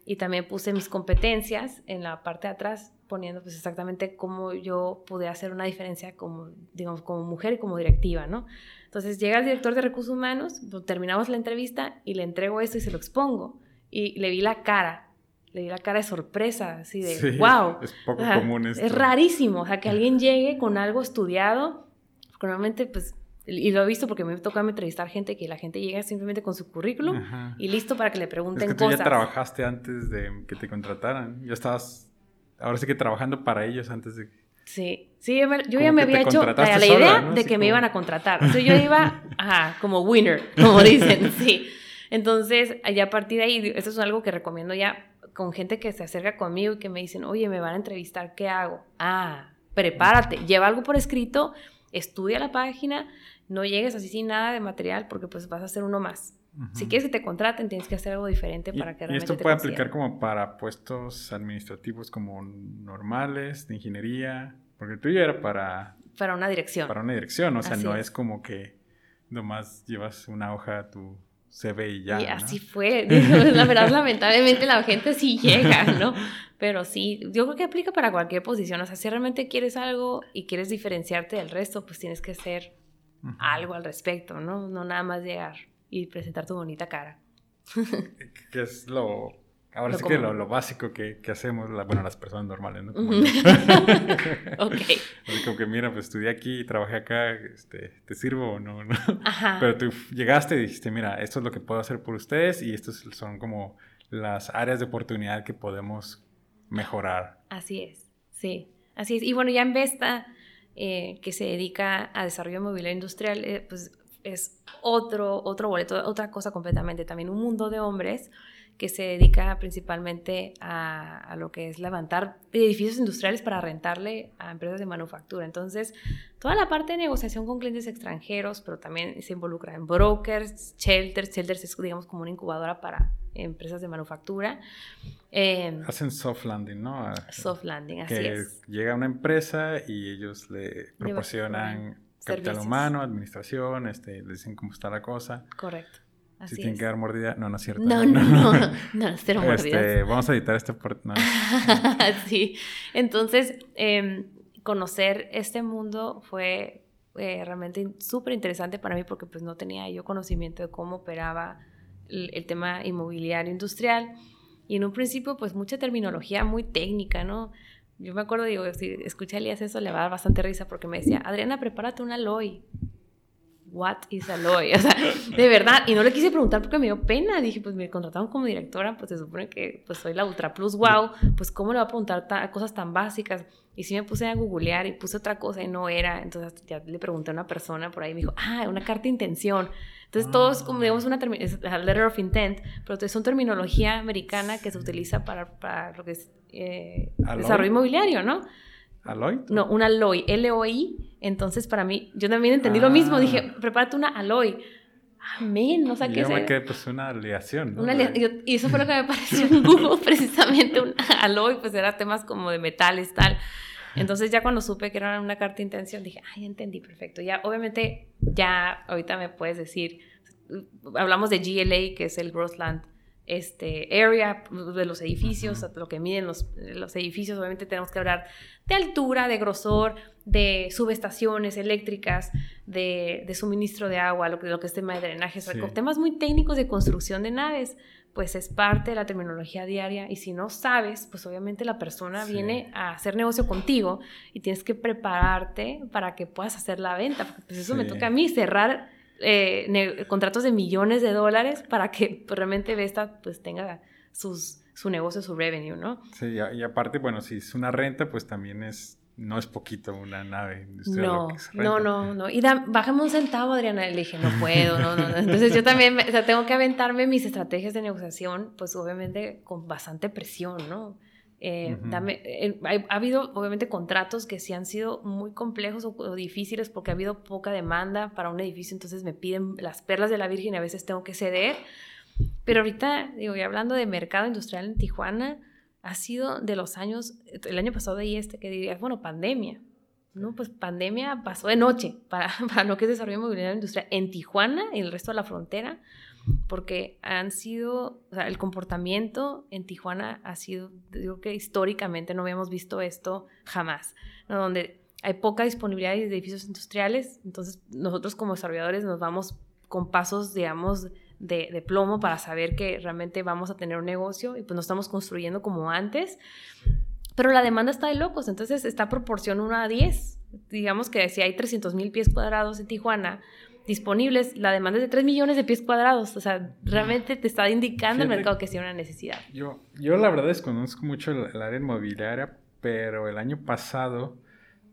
S1: y también puse mis competencias en la parte de atrás, poniendo pues exactamente cómo yo podía hacer una diferencia como, digamos, como mujer y como directiva, ¿no? Entonces llega el director de recursos humanos, pues, terminamos la entrevista y le entrego esto y se lo expongo. Y le vi la cara, le di la cara de sorpresa, así de, wow.
S3: Es poco común esto.
S1: Es rarísimo, o sea, que alguien llegue con algo estudiado, normalmente, pues, y lo he visto porque me he tocado entrevistar gente que la gente llega simplemente con su currículum y listo para que le pregunten
S3: es que tú ya trabajaste antes de que te contrataran, ya estabas, ahora sí que trabajando para ellos antes de...
S1: Sí, sí, yo, ya me había hecho la, idea de que me iban a contratar. O sea, yo iba, [laughs] ajá, como winner, como dicen, [laughs] sí. Entonces, allá a partir de ahí, eso es algo que recomiendo ya con gente que se acerca conmigo y que me dicen, oye, me van a entrevistar, ¿qué hago? Ah, prepárate, lleva algo por escrito, estudia la página, no llegues así sin nada de material porque pues vas a hacer uno más. Si quieres que te contraten, tienes que hacer algo diferente para que realmente
S3: ¿Y esto puede aplicar como para puestos administrativos como normales, de ingeniería? Porque tú ya era para...
S1: Para una dirección.
S3: Para una dirección, o sea, no es. como que nomás llevas una hoja a tu se ve y ya.
S1: Y así fue. La verdad, lamentablemente la gente sí [laughs] llega, ¿no? Pero sí, yo creo que aplica para cualquier posición. O sea, si realmente quieres algo y quieres diferenciarte del resto, pues tienes que hacer algo al respecto, ¿no? No nada más llegar y presentar tu bonita cara. [laughs]
S3: ¿Qué es lo Ahora sí que lo, básico que, hacemos, bueno, las personas normales, ¿no? [laughs] ok. [laughs] Así como que, mira, pues estudié aquí, trabajé acá, este, ¿te sirvo o no? Ajá. Pero tú llegaste y dijiste, mira, esto es lo que puedo hacer por ustedes y estas son como las áreas de oportunidad que podemos mejorar.
S1: Así es, sí, así es. Y bueno, ya en Vesta, eh, que se dedica a desarrollo mobiliario industrial, eh, pues es otro, otro boleto, otra cosa completamente, también un mundo de hombres que se dedica principalmente a, lo que es levantar edificios industriales para rentarle a empresas de manufactura. Entonces, toda la parte de negociación con clientes extranjeros, pero también se involucra en brokers, shelters. Shelters es, digamos, como una incubadora para empresas de manufactura.
S3: Em, Hacen soft landing, ¿no?
S1: Soft landing, así es.
S3: Llega una empresa y ellos le proporcionan capital humano, administración, este, le dicen cómo está la cosa.
S1: Correcto.
S3: Si tienen que dar mordida, no, no es cierto.
S1: No, [laughs] no, no, [laughs] no, no cero
S3: este, vamos a editar este por... [laughs]
S1: sí, entonces em, conocer este mundo fue eh, realmente súper interesante para mí porque pues no tenía yo conocimiento de cómo operaba el, tema inmobiliario industrial. Y en un principio pues mucha terminología muy técnica, ¿no? Yo me acuerdo, digo, si escuché a Elías eso le va a dar bastante risa porque me decía, Adriana, prepárate un aloy what is Aloy? [laughs] O sea, de verdad, y no le quise preguntar porque me dio pena, dije, pues me contrataron como directora, pues se supone que pues soy la Ultra Plus Wow, pues cómo le va a preguntar cosas tan básicas, y sí me puse a googlear y puse otra cosa y no era, entonces ya le pregunté a una persona por ahí, me dijo, ah, una carta de intención, entonces todo es como, digamos, una es letter of intent, pero es una terminología americana que se utiliza para, para lo que es eh, desarrollo inmobiliario, ¿no?
S3: ¿Aloy?
S1: No, un Aloy, L-O-I. Entonces, para mí, yo también entendí lo mismo. Dije, ah. prepárate una Aloy. Amén, no sé qué
S3: es. me pues una aleación, ¿no?
S1: y eso fue lo que me [laughs] pareció en Google, [laughs] precisamente un Aloy, pues era temas como de metales, tal. Entonces ya cuando supe que era una carta de intención, dije, ay, entendí, perfecto. Ya, obviamente, ya ahorita me puedes decir, hablamos de GLA, que es el Grossland este, area de los edificios, lo que miden los, los, edificios, obviamente tenemos que hablar de altura, de grosor, de subestaciones eléctricas, de, de suministro de agua, lo que, lo que es tema de drenaje, temas muy técnicos de construcción de naves, pues es parte de la terminología diaria y si no sabes, pues obviamente la persona viene a hacer negocio contigo y tienes que prepararte para que puedas hacer la venta, porque pues eso me toca a mí, cerrar eh, contratos de millones de dólares para que pues, realmente Vesta pues tenga sus, su negocio, su revenue, ¿no?
S3: Sí, y, aparte, bueno, si es una renta, pues también es, no es poquito una nave industrial.
S1: No, no, no, no. Y bájame un centavo, Adriana. Le dije, no puedo, no, no, no. [laughs] Entonces yo también, o sea, tengo que aventarme mis estrategias de negociación, pues obviamente con bastante presión, ¿no? Eh, eh, ha, habido obviamente contratos que sí han sido muy complejos o, difíciles porque ha habido poca demanda para un edificio, entonces me piden las perlas de la Virgen y a veces tengo que ceder. Pero ahorita, digo, y hablando de mercado industrial en Tijuana, ha sido de los años, el año pasado y este, que diría, bueno, pandemia. ¿no? Pues pandemia pasó de noche para, [laughs] para lo que es desarrollo inmobiliario industrial en Tijuana y el resto de la frontera porque han sido, o sea, el comportamiento en Tijuana ha sido, digo que históricamente no habíamos visto esto jamás, ¿no? donde hay poca disponibilidad de edificios industriales, entonces nosotros como desarrolladores nos vamos con pasos, digamos, de, de, plomo para saber que realmente vamos a tener un negocio y pues no estamos construyendo como antes, pero la demanda está de locos, entonces está proporción 1 a 10. Digamos que si hay 300 mil pies cuadrados en Tijuana, disponibles, la demanda es de 3 millones de pies cuadrados. O sea, realmente te está indicando el mercado que sí una necesidad.
S3: Yo, yo la verdad desconozco mucho el, área inmobiliaria, pero el año pasado,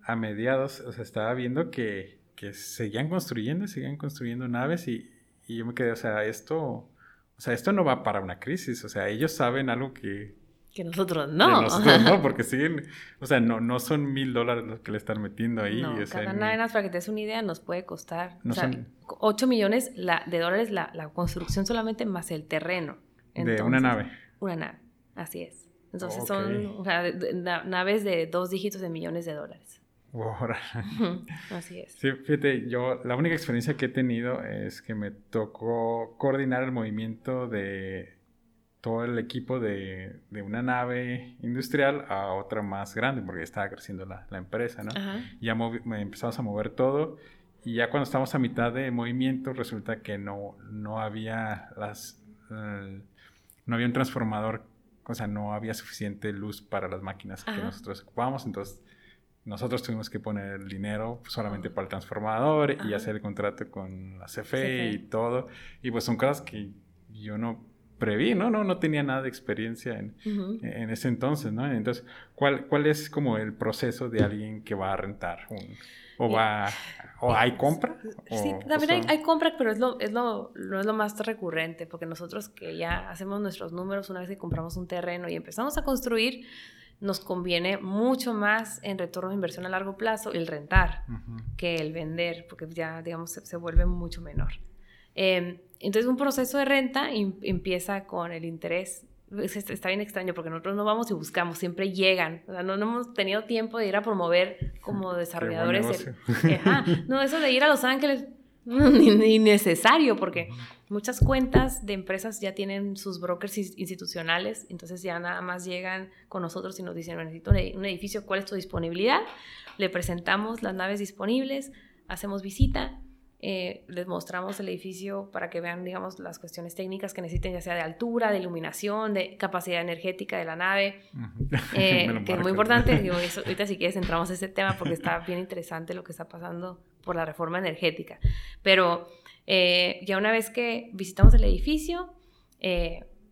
S3: a mediados, o sea, estaba viendo que, que seguían construyendo, seguían construyendo naves y, y yo me quedé, o sea, esto, o sea, esto no va para una crisis. O sea, ellos saben algo que,
S1: que nosotros no.
S3: nosotros no, [laughs] porque siguen, o sea, no, no son mil dólares los que le están metiendo ahí.
S1: No, cada nada, para que te des una idea, nos puede costar o sea, 8 millones de dólares la, la, construcción solamente más el terreno.
S3: de una nave.
S1: Una nave, así es. Entonces son o sea, naves de dos dígitos de millones de dólares. Así es.
S3: Sí, fíjate, yo la única experiencia que he tenido es que me tocó coordinar el movimiento de todo el equipo de, de, una nave industrial a otra más grande, porque estaba creciendo la, la empresa, ¿no? Ya empezamos a mover todo y ya cuando estamos a mitad de movimiento resulta que no, no había las... no había un transformador, o sea, no había suficiente luz para las máquinas que nosotros ocupábamos, entonces nosotros tuvimos que poner el dinero solamente para el transformador y hacer el contrato con la CFE, y todo. Y pues son cosas que yo no preví, ¿no? No, no tenía nada de experiencia en, en ese entonces, ¿no? Entonces, ¿cuál, ¿cuál es como el proceso de alguien que va a rentar o va o hay compra
S1: sí también hay, compra pero es lo es lo no es lo más recurrente porque nosotros que ya hacemos nuestros números una vez que compramos un terreno y empezamos a construir nos conviene mucho más en retorno de inversión a largo plazo el rentar que el vender porque ya digamos se vuelve mucho menor Em, entonces un proceso de renta empieza con el interés. Está bien extraño porque nosotros no vamos y buscamos, siempre llegan. O sea, no, hemos tenido tiempo de ir a promover como [laughs] desarrolladores. [laughs] no, eso de ir a Los Ángeles, [laughs] innecesario porque muchas cuentas de empresas ya tienen sus brokers institucionales, entonces ya nada más llegan con nosotros y nos dicen, necesito un edificio, ¿cuál es tu disponibilidad? Le presentamos las naves disponibles, hacemos visita, eh, les mostramos el edificio para que vean, digamos, las cuestiones técnicas que necesiten, ya sea de altura, de iluminación, de capacidad energética de la nave, [laughs] eh, que es muy importante. [laughs] Digo, ahorita si quieres entramos a ese tema porque está bien interesante lo que está pasando por la reforma energética. Pero eh, ya una vez que visitamos el edificio,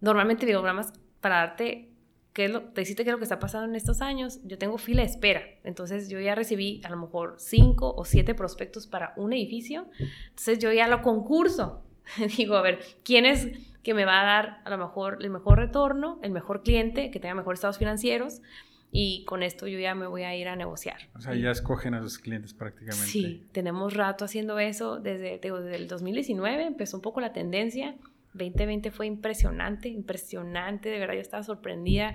S1: normalmente digo, nada más para darte qué es lo, te decirte qué es lo que está pasando en estos años, yo tengo fila de espera. Entonces yo ya recibí a lo mejor cinco o siete prospectos para un edificio. Entonces yo ya lo concurso. [laughs] Digo, a ver, ¿quién es que me va a dar a lo mejor el mejor retorno, el mejor cliente, que tenga mejores estados financieros? Y con esto yo ya me voy a ir a negociar.
S3: O sea, ya escogen a sus clientes prácticamente.
S1: Sí, tenemos rato haciendo eso. Desde, desde el 2019 empezó un poco la tendencia 2020 fue impresionante, impresionante, de verdad yo estaba sorprendida,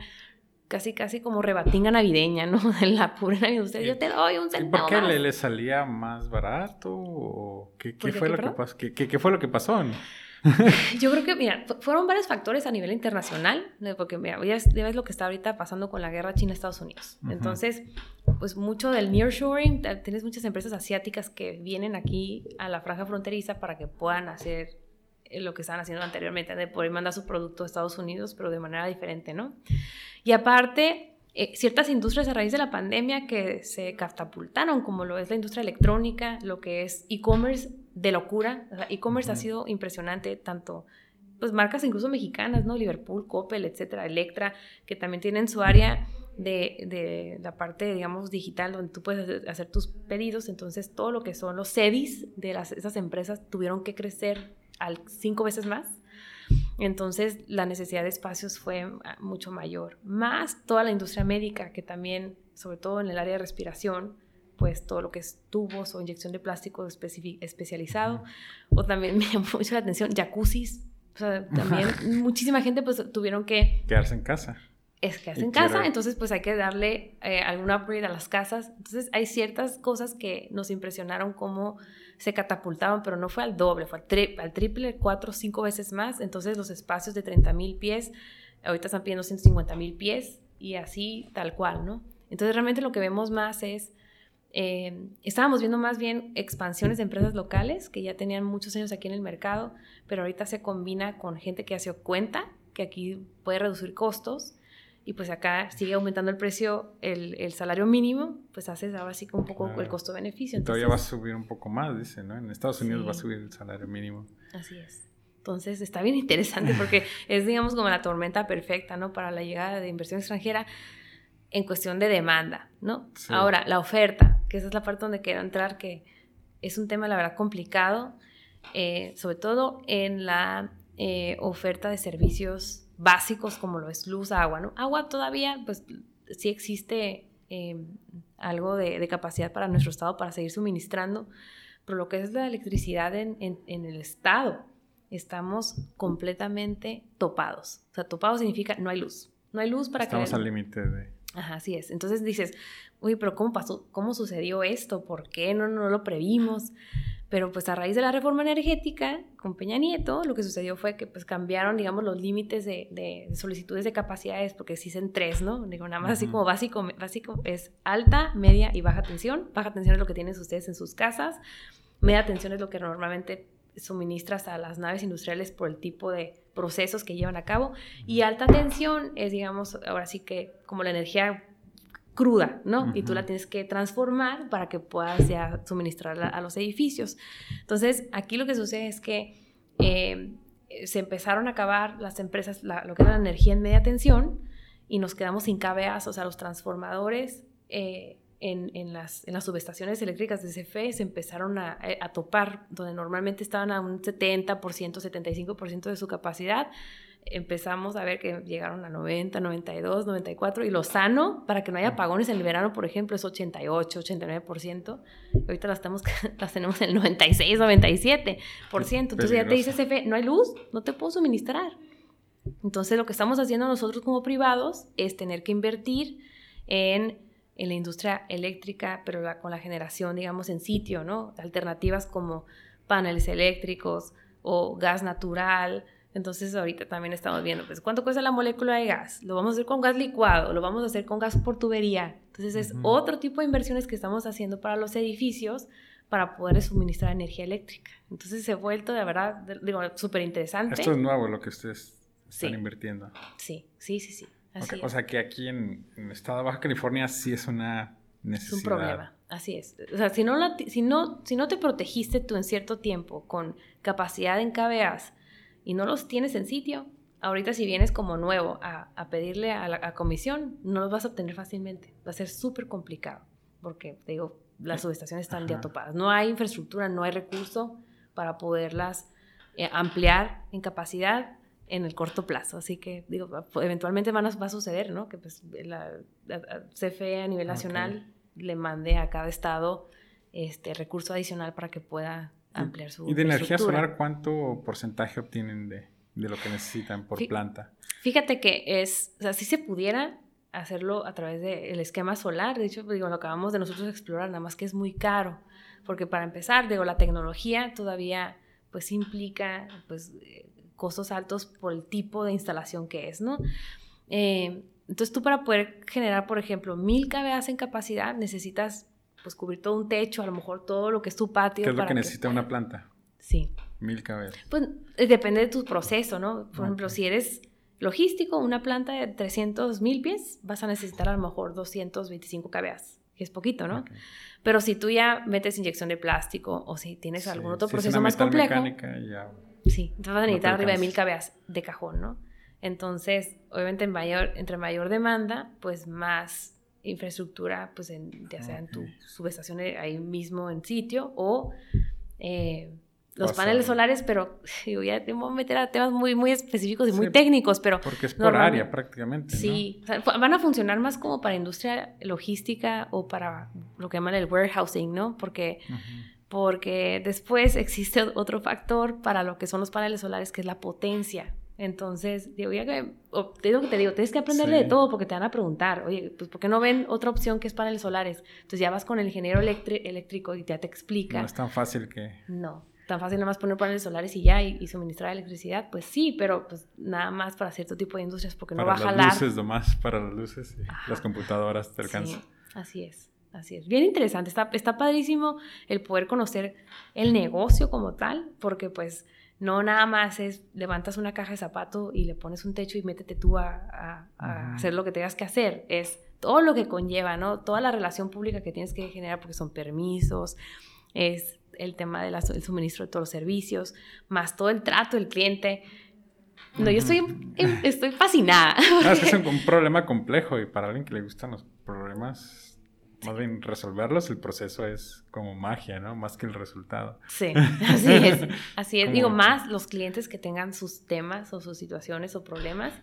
S1: casi casi como rebatinga navideña, ¿no? [laughs] En la pura Navidad, yo te doy un centavo
S3: ¿Por qué Le, le, salía más barato? ¿O qué, fue lo que pasó? ¿Qué, fue lo que pasó? [laughs]
S1: Yo creo que, mira, fueron varios factores a nivel internacional, porque mira, ya ves lo que está ahorita pasando con la guerra China-Estados Unidos. Entonces, pues mucho del nearshoring, tienes muchas empresas asiáticas que vienen aquí a la franja fronteriza para que puedan hacer eh, lo que estaban haciendo anteriormente, de poder mandar su producto a Estados Unidos, pero de manera diferente, ¿no? Y aparte, eh, ciertas industrias a raíz de la pandemia que se catapultaron, como lo es la industria electrónica, lo que es e-commerce de locura. e-commerce ha sido impresionante, tanto pues marcas incluso mexicanas, ¿no? Liverpool, Coppel, etcétera, Electra, que también tienen su área de, de, la parte, digamos, digital, donde tú puedes hacer tus pedidos. Entonces, todo lo que son los CEDIs de las, esas empresas tuvieron que crecer al cinco veces más. Entonces la necesidad de espacios fue ah, mucho mayor. Más toda la industria médica, que también, sobre todo en el área de respiración, pues todo lo que es tubos o inyección de plástico especializado. O también me llamó mucho la atención, jacuzzis. O sea, también [laughs] muchísima gente pues tuvieron que...
S3: Quedarse en casa.
S1: Es quedarse en casa, entonces pues hay que darle eh, algún upgrade a las casas. Entonces hay ciertas cosas que nos impresionaron como se catapultaban, pero no fue al doble, fue al, triple, cuatro, cinco veces más. Entonces los espacios de 30 mil pies, ahorita están pidiendo 150 mil pies y así tal cual, ¿no? Entonces realmente lo que vemos más es, eh, estábamos viendo más bien expansiones de empresas locales que ya tenían muchos años aquí en el mercado, pero ahorita se combina con gente que hace cuenta que aquí puede reducir costos y pues acá sigue aumentando el precio, el, el salario mínimo, pues haces ahora sí que un poco el costo-beneficio.
S3: Todavía va a subir un poco más, dice, ¿no? En Estados Unidos va a subir el salario mínimo.
S1: Así es. Entonces está bien interesante porque [laughs] es, digamos, como la tormenta perfecta, ¿no? Para la llegada de inversión extranjera en cuestión de demanda, ¿no? Ahora, la oferta, que esa es la parte donde quiero entrar, que es un tema, la verdad, complicado, eh, sobre todo en la eh, oferta de servicios básicos como lo es luz, agua, ¿no? Agua todavía, pues sí existe eh, algo de, capacidad para nuestro estado para seguir suministrando, pero lo que es la electricidad en, el estado, estamos completamente topados. O sea, topados significa no hay luz. No hay luz para
S3: que... Estamos al límite de...
S1: Ajá, así es. Entonces dices, uy, pero ¿cómo pasó? ¿Cómo sucedió esto? ¿Por qué no, no lo previmos? Pero pues a raíz de la reforma energética con Peña Nieto, lo que sucedió fue que pues cambiaron, digamos, los límites de, solicitudes de capacidades, porque se dicen tres, ¿no? Digo, nada más así como básico, básico es alta, media y baja tensión. Baja tensión es lo que tienen ustedes en sus casas. Media tensión es lo que normalmente suministras a las naves industriales por el tipo de procesos que llevan a cabo. Y alta tensión es, digamos, ahora sí que como la energía cruda, ¿no? Y tú la tienes que transformar para que puedas ya suministrarla a los edificios. Entonces, aquí lo que sucede es que eh, se empezaron a acabar las empresas, lo que era la energía en media tensión, y nos quedamos sin KVAs, o sea, los transformadores eh, en, las, en, las, subestaciones eléctricas de CFE se empezaron a, a topar, donde normalmente estaban a un 70%, 75% de su capacidad, empezamos a ver que llegaron a 90, 92, 94 y lo sano para que no haya apagones en el verano, por ejemplo, es 88, 89%. Ahorita las, estamos, [laughs] las tenemos en el 96, 97%. Entonces ya te dice CFE, no hay luz, no te puedo suministrar. Entonces lo que estamos haciendo nosotros como privados es tener que invertir en, en la industria eléctrica, pero con la generación, digamos, en sitio, ¿no? Alternativas como paneles eléctricos o gas natural. Entonces ahorita también estamos viendo, pues, ¿cuánto cuesta la molécula de gas? Lo vamos a hacer con gas licuado, lo vamos a hacer con gas por tubería. Entonces es otro tipo de inversiones que estamos haciendo para los edificios para poder suministrar energía eléctrica. Entonces se ha vuelto de verdad, digo, súper interesante.
S3: Esto es nuevo lo que ustedes están invirtiendo.
S1: Sí, sí, sí, sí.
S3: O sea que aquí en, el estado de Baja California sí es una necesidad.
S1: Es un problema, así es. O sea, si no, si no, si no te protegiste tú en cierto tiempo con capacidad en KBAs y no los tienes en sitio, ahorita si vienes como nuevo a, a pedirle a la comisión, no los vas a obtener fácilmente. Va a ser súper complicado porque, te digo, las subestaciones están ya topadas. No hay infraestructura, no hay recurso para poderlas eh, ampliar en capacidad en el corto plazo. Así que, digo, eventualmente va a, suceder, ¿no? Que pues la, CFE a nivel nacional le mande a cada estado este recurso adicional para que pueda ampliar su
S3: ¿Y de energía solar cuánto porcentaje obtienen de, de lo que necesitan por planta?
S1: Fíjate que es, o sea, si se pudiera, hacerlo a través del esquema solar. De hecho, digo, lo acabamos de nosotros explorar, nada más que es muy caro, porque para empezar, digo, la tecnología todavía pues implica pues costos altos por el tipo de instalación que es, ¿no? Eh, entonces tú para poder generar, por ejemplo, mil kVA en capacidad necesitas pues cubrir todo un techo, a lo mejor todo lo que es tu patio.
S3: ¿Qué es lo que necesita una planta?
S1: Sí.
S3: Mil kVA.
S1: Pues eh, depende de tu proceso, ¿no? Por ejemplo, si eres logístico, una planta de 300 mil pies, vas a necesitar a lo mejor 225 kVA, que es poquito, ¿no? Pero si tú ya metes inyección de plástico o si tienes algún otro proceso más complejo, ya sí, te vas a necesitar arriba de mil kVA de cajón, ¿no? Entonces, obviamente, en mayor, entre mayor demanda, pues más infraestructura, pues en, ya sea en tu subestación eh, ahí mismo en sitio o eh, los paneles solares, pero [laughs] digo, ya te voy a meter a temas muy, muy específicos y muy técnicos, pero...
S3: Porque es por área prácticamente.
S1: Sí, van a funcionar más como para industria logística o para lo que llaman el warehousing, ¿no? Porque, porque después existe otro factor para lo que son los paneles solares, que es la potencia. Entonces, digo, ya que, te digo que te digo, tienes que aprenderle de todo porque te van a preguntar, oye, pues ¿por qué no ven otra opción que es paneles solares? Entonces ya vas con el ingeniero eléctrico y ya te explica.
S3: No es tan fácil que...
S1: No tan fácil nada más poner paneles solares y ya y, suministrar electricidad, pues sí, pero pues nada más para cierto tipo de industrias porque no va a jalar.
S3: Para las luces nomás, para las luces y las computadoras te alcanzan.
S1: Sí, así es, así es. Bien interesante, está, está padrísimo el poder conocer el negocio como tal, porque pues no nada más es levantas una caja de zapato y le pones un techo y métete tú a, a hacer lo que tengas que hacer, es todo lo que conlleva, ¿no? Toda la relación pública que tienes que generar porque son permisos, es el tema del suministro de todos los servicios, más todo el trato del cliente. No, yo estoy, estoy fascinada. [laughs]
S3: es un, problema complejo y para alguien que le gustan los problemas, más bien resolverlos, el proceso es como magia, ¿no? Más que el resultado.
S1: Sí, [laughs] así es. Así es. Digo, más los clientes que tengan sus temas o sus situaciones o problemas.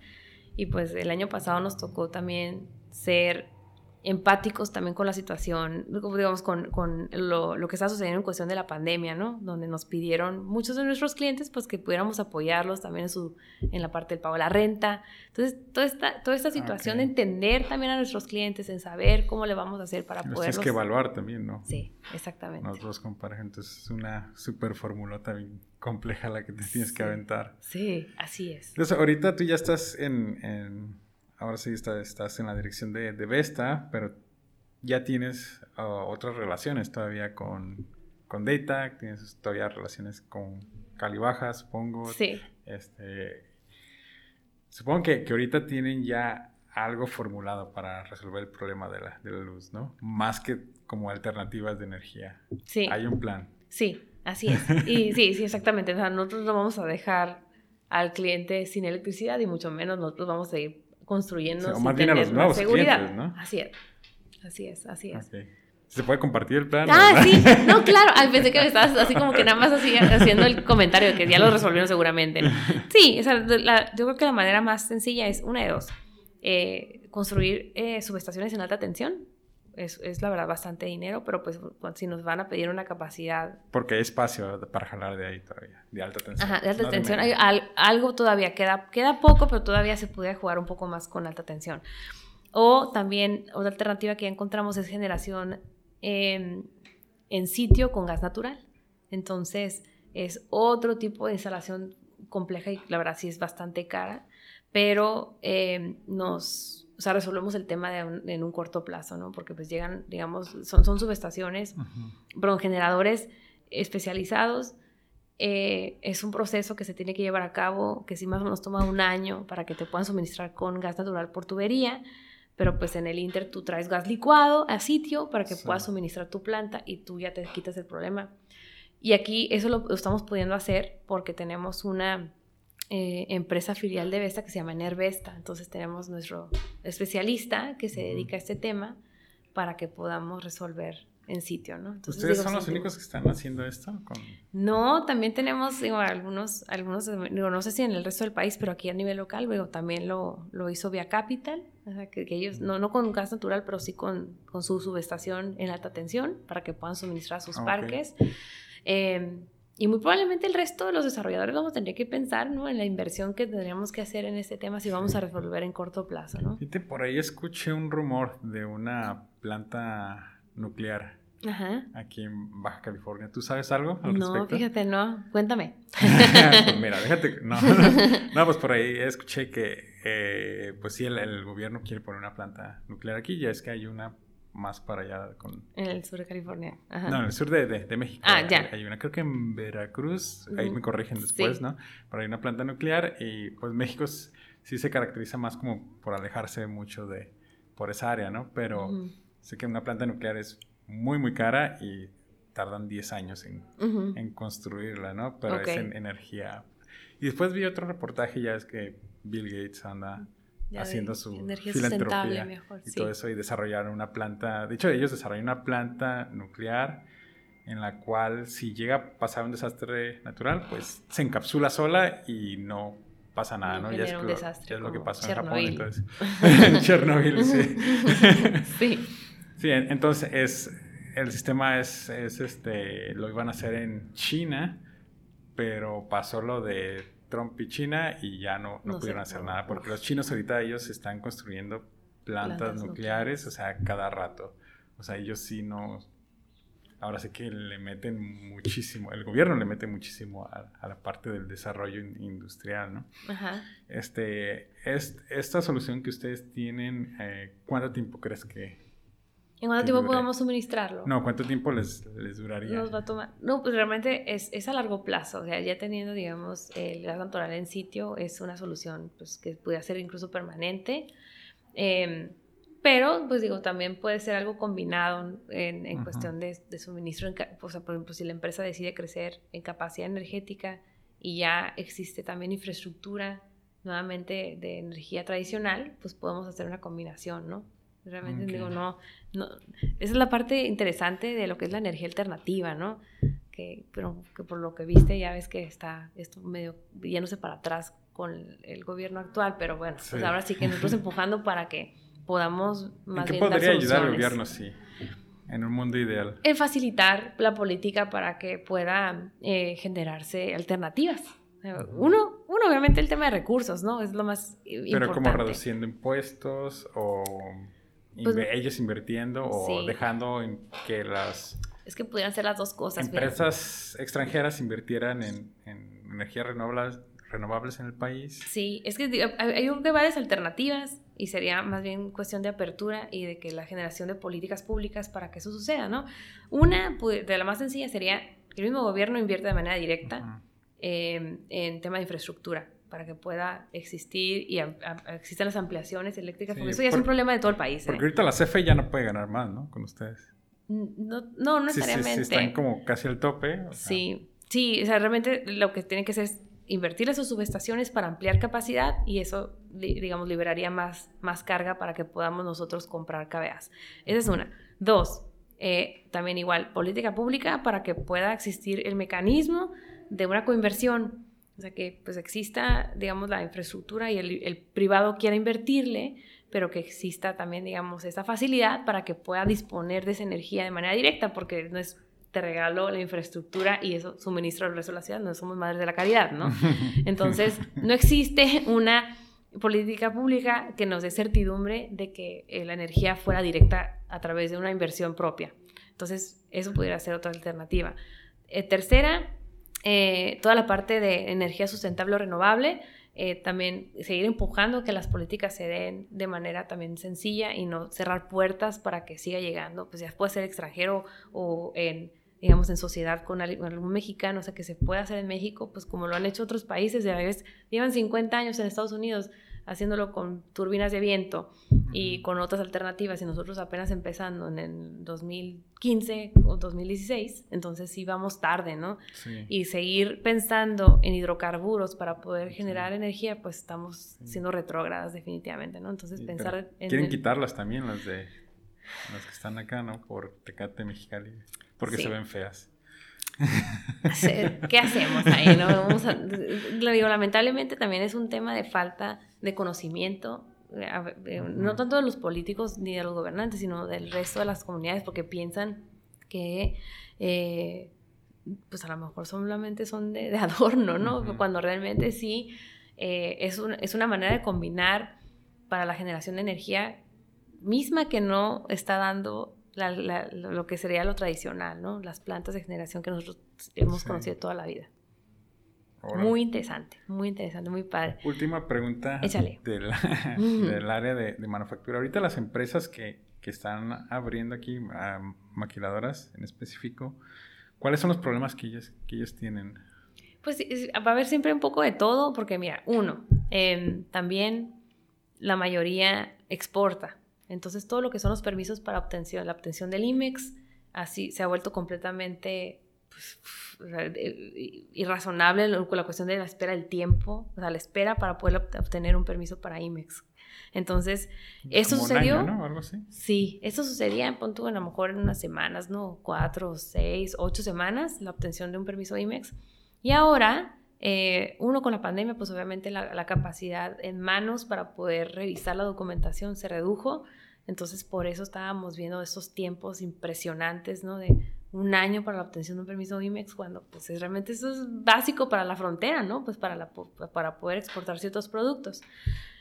S1: Y pues el año pasado nos tocó también ser empáticos también con la situación, digamos, con, con lo, lo, que está sucediendo en cuestión de la pandemia, ¿no? Donde nos pidieron muchos de nuestros clientes, pues que pudiéramos apoyarlos también en, su, en la parte del pago de la renta. Entonces, toda esta, toda esta situación de entender también a nuestros clientes, en saber cómo le vamos a hacer para poder...
S3: Tienes que evaluar también, ¿no?
S1: Sí, exactamente.
S3: Nosotros con pareja, entonces es una súper fórmula también compleja la que te tienes que aventar.
S1: Sí, así es.
S3: Entonces, ahorita tú ya estás en ahora sí estás, en la dirección de, de, Vesta, pero ya tienes uh, otras relaciones todavía con, con Data, tienes todavía relaciones con Calibaja, supongo.
S1: Sí.
S3: Este, supongo que, que, ahorita tienen ya algo formulado para resolver el problema de la, de la luz, ¿no? Más que como alternativas de energía.
S1: Sí.
S3: Hay un plan.
S1: Sí, así es. Y sí, sí, exactamente. O sea, nosotros no vamos a dejar al cliente sin electricidad y mucho menos nosotros vamos a ir construyendo
S3: o nuevos seguridad. Clientes, ¿no?
S1: Así es, así es, así es.
S3: ¿Se puede compartir el plan?
S1: Ah, [laughs] sí, no, claro. Ay, pensé que me estabas así como que nada más así haciendo el comentario de que ya lo resolvieron seguramente. Sí, o sea, yo creo que la manera más sencilla es una de dos. Eh, construir eh, subestaciones en alta tensión es, es, la verdad bastante dinero, pero pues si nos van a pedir una capacidad...
S3: Porque hay espacio para jalar de ahí todavía, de alta tensión.
S1: Ajá, de alta tensión. Algo todavía queda, queda poco, pero todavía se puede jugar un poco más con alta tensión. O también otra alternativa que ya encontramos es generación en sitio con gas natural. Entonces, es otro tipo de instalación compleja y la verdad sí es bastante cara, pero eh, nos, o sea, resolvemos el tema en un corto plazo, ¿no? Porque pues llegan, digamos, son, son subestaciones, uh generadores especializados. Eh, es un proceso que se tiene que llevar a cabo, que sí más o menos toma un año para que te puedan suministrar con gas natural por tubería, pero pues en el Inter tú traes gas licuado a sitio para que puedas suministrar tu planta y tú ya te quitas el problema. Y aquí eso lo, estamos pudiendo hacer porque tenemos una eh, empresa filial de Vesta que se llama Enervesta. Entonces tenemos nuestro especialista que se dedica a este tema para que podamos resolver en sitio, ¿no?
S3: ¿Ustedes son los únicos que están haciendo esto?
S1: No, también tenemos algunos, algunos no sé si en el resto del país, pero aquí a nivel local, luego también lo, lo hizo Via Capital, o sea, que, ellos, no, no con gas natural, pero sí con, con, su subestación en alta tensión para que puedan suministrar sus ah, parques. Em, y muy probablemente el resto de los desarrolladores vamos a tener que pensar ¿no? en la inversión que tendríamos que hacer en este tema si vamos a resolver en corto plazo. ¿no?
S3: Fíjate, por ahí escuché un rumor de una planta nuclear aquí en Baja California. ¿Tú sabes algo
S1: al no, fíjate, no. Cuéntame. [laughs]
S3: pues mira, déjate. No. [laughs] no, pues por ahí escuché que, eh, pues sí, el, gobierno quiere poner una planta nuclear aquí. Ya es que hay una más para allá con...
S1: En el sur de California.
S3: No, en el sur de, de, México.
S1: Ah, ya.
S3: Hay una, creo que en Veracruz, ahí me corrigen después, ¿no? Pero hay una planta nuclear y pues México sí se caracteriza más como por alejarse mucho de, por esa área, ¿no? Pero sé que una planta nuclear es muy, muy cara y tardan 10 años en, en construirla, ¿no? Pero es en energía. Y después vi otro reportaje, ya es que Bill Gates anda haciendo su filantropía mejor, y todo eso y desarrollaron una planta, de hecho ellos desarrollaron una planta nuclear en la cual si llega a pasar un desastre natural, pues se encapsula sola y no pasa nada, ¿no?
S1: Ya es, un desastre,
S3: es lo que pasó en Japón, entonces. en [laughs] [laughs] Chernobyl, sí. [laughs]
S1: sí.
S3: Sí, entonces es, el sistema es, es, este, lo iban a hacer en China, pero pasó lo de Trump y China y ya no, no, pudieron hacer nada, porque los chinos ahorita ellos están construyendo plantas, nucleares, o sea, cada rato. O sea, ellos sí no... Ahora sé que le meten muchísimo, el gobierno le mete muchísimo a, la parte del desarrollo industrial, ¿no? Ajá. Este, es, esta solución que ustedes tienen, eh, ¿cuánto tiempo crees que,
S1: ¿En cuánto tiempo podemos suministrarlo?
S3: No, ¿cuánto tiempo les, les, duraría?
S1: Nos va a tomar. No, pues realmente es, es, a largo plazo. O sea, ya teniendo, digamos, el gas natural en sitio, es una solución pues, que puede ser incluso permanente. Em, pero, pues digo, también puede ser algo combinado en, en cuestión de, de suministro. o sea, por ejemplo, si la empresa decide crecer en capacidad energética y ya existe también infraestructura nuevamente de energía tradicional, pues podemos hacer una combinación, ¿no? Realmente digo, no, no, esa es la parte interesante de lo que es la energía alternativa, ¿no? Que, pero que por lo que viste ya ves que está esto medio yéndose para atrás con el, gobierno actual, pero bueno, pues ahora sí que nosotros empujando para que podamos
S3: más ¿En qué podría ayudar al gobierno, sí? En un mundo ideal.
S1: En facilitar la política para que pueda eh, generarse alternativas. Uno, uno, obviamente, el tema de recursos, ¿no? Es lo más importante. Pero
S3: como reduciendo impuestos o pues, ellos invirtiendo o dejando en que las...
S1: Es que pudieran ser las dos cosas.
S3: Empresas extranjeras invirtieran en, energías renovables, renovables en el país.
S1: Sí, es que hay, varias alternativas y sería más bien cuestión de apertura y de que la generación de políticas públicas para que eso suceda, ¿no? Una, de la más sencilla sería que el mismo gobierno invierte de manera directa eh, en tema de infraestructura para que pueda existir y existan las ampliaciones eléctricas, porque eso ya es un problema de todo el país.
S3: Porque ¿eh? ahorita la CFE ya no puede ganar más, ¿no? Con ustedes.
S1: No, no, necesariamente.
S3: Sí, sí, están como casi al tope.
S1: Sí, sí, o sea, realmente lo que tiene que hacer es invertir en sus subestaciones para ampliar capacidad y eso, digamos, liberaría más, más carga para que podamos nosotros comprar KBAs. Esa es una. Dos, eh, también igual, política pública para que pueda existir el mecanismo de una coinversión o sea, que pues exista, digamos, la infraestructura y el, privado quiera invertirle, pero que exista también, digamos, esa facilidad para que pueda disponer de esa energía de manera directa, porque no es te regalo la infraestructura y eso suministro al resto de la ciudad, no somos madres de la caridad, ¿no? [laughs] Entonces, no existe una política pública que nos dé certidumbre de que eh, la energía fuera directa a través de una inversión propia. Entonces, eso pudiera ser otra alternativa. Eh, tercera, eh, toda la parte de energía sustentable o renovable, eh, también seguir empujando que las políticas se den de manera también sencilla y no cerrar puertas para que siga llegando, pues ya puede ser extranjero o en digamos, en sociedad con algún mexicano, o sea, que se pueda hacer en México, pues como lo han hecho otros países, de a veces llevan 50 años en Estados Unidos, haciéndolo con turbinas de viento y con otras alternativas y nosotros apenas empezando en el 2015 o 2016, entonces sí vamos tarde, ¿no? Y seguir pensando en hidrocarburos para poder generar energía, pues estamos siendo retrógradas definitivamente, ¿no? Entonces pensar
S3: en... Quieren quitarlas también las de las que están acá, ¿no? Por Tecate Mexicali, porque se ven feas. [laughs]
S1: ¿Qué hacemos ahí? ¿no? Vamos lo digo, lamentablemente también es un tema de falta de conocimiento, eh, no tanto de los políticos ni de los gobernantes, sino del resto de las comunidades, porque piensan que eh, pues a lo mejor solamente son de, adorno, ¿no? Cuando realmente sí eh, es, es una manera de combinar para la generación de energía misma que no está dando lo que sería lo tradicional, ¿no? Las plantas de generación que nosotros hemos conocido toda la vida. Muy interesante, muy interesante, muy padre.
S3: Última pregunta [laughs] [laughs] del, área de, manufactura. Ahorita las empresas que, que están abriendo aquí, maquiladoras en específico, ¿cuáles son los problemas que ellas, que ellos tienen?
S1: Pues va a haber siempre un poco de todo, porque mira, uno, em, también la mayoría exporta. Entonces, todo lo que son los permisos para obtención, la obtención del IMEX, así se ha vuelto completamente pues, irrazonable con la cuestión de la espera del tiempo, o sea, la espera para poder obtener un permiso para IMEX. Entonces, eso sucedió.
S3: Un ¿no? Algo así.
S1: Sí, eso sucedía en punto, a lo mejor en unas semanas, ¿no? Cuatro, seis, ocho semanas, la obtención de un permiso IMEX. Y ahora, eh, uno con la pandemia, pues obviamente la, la, capacidad en manos para poder revisar la documentación se redujo. Entonces, por eso estábamos viendo esos tiempos impresionantes, ¿no? De un año para la obtención de un permiso IMEX, cuando pues realmente eso es básico para la frontera, ¿no? Pues para, la, para poder exportar ciertos productos.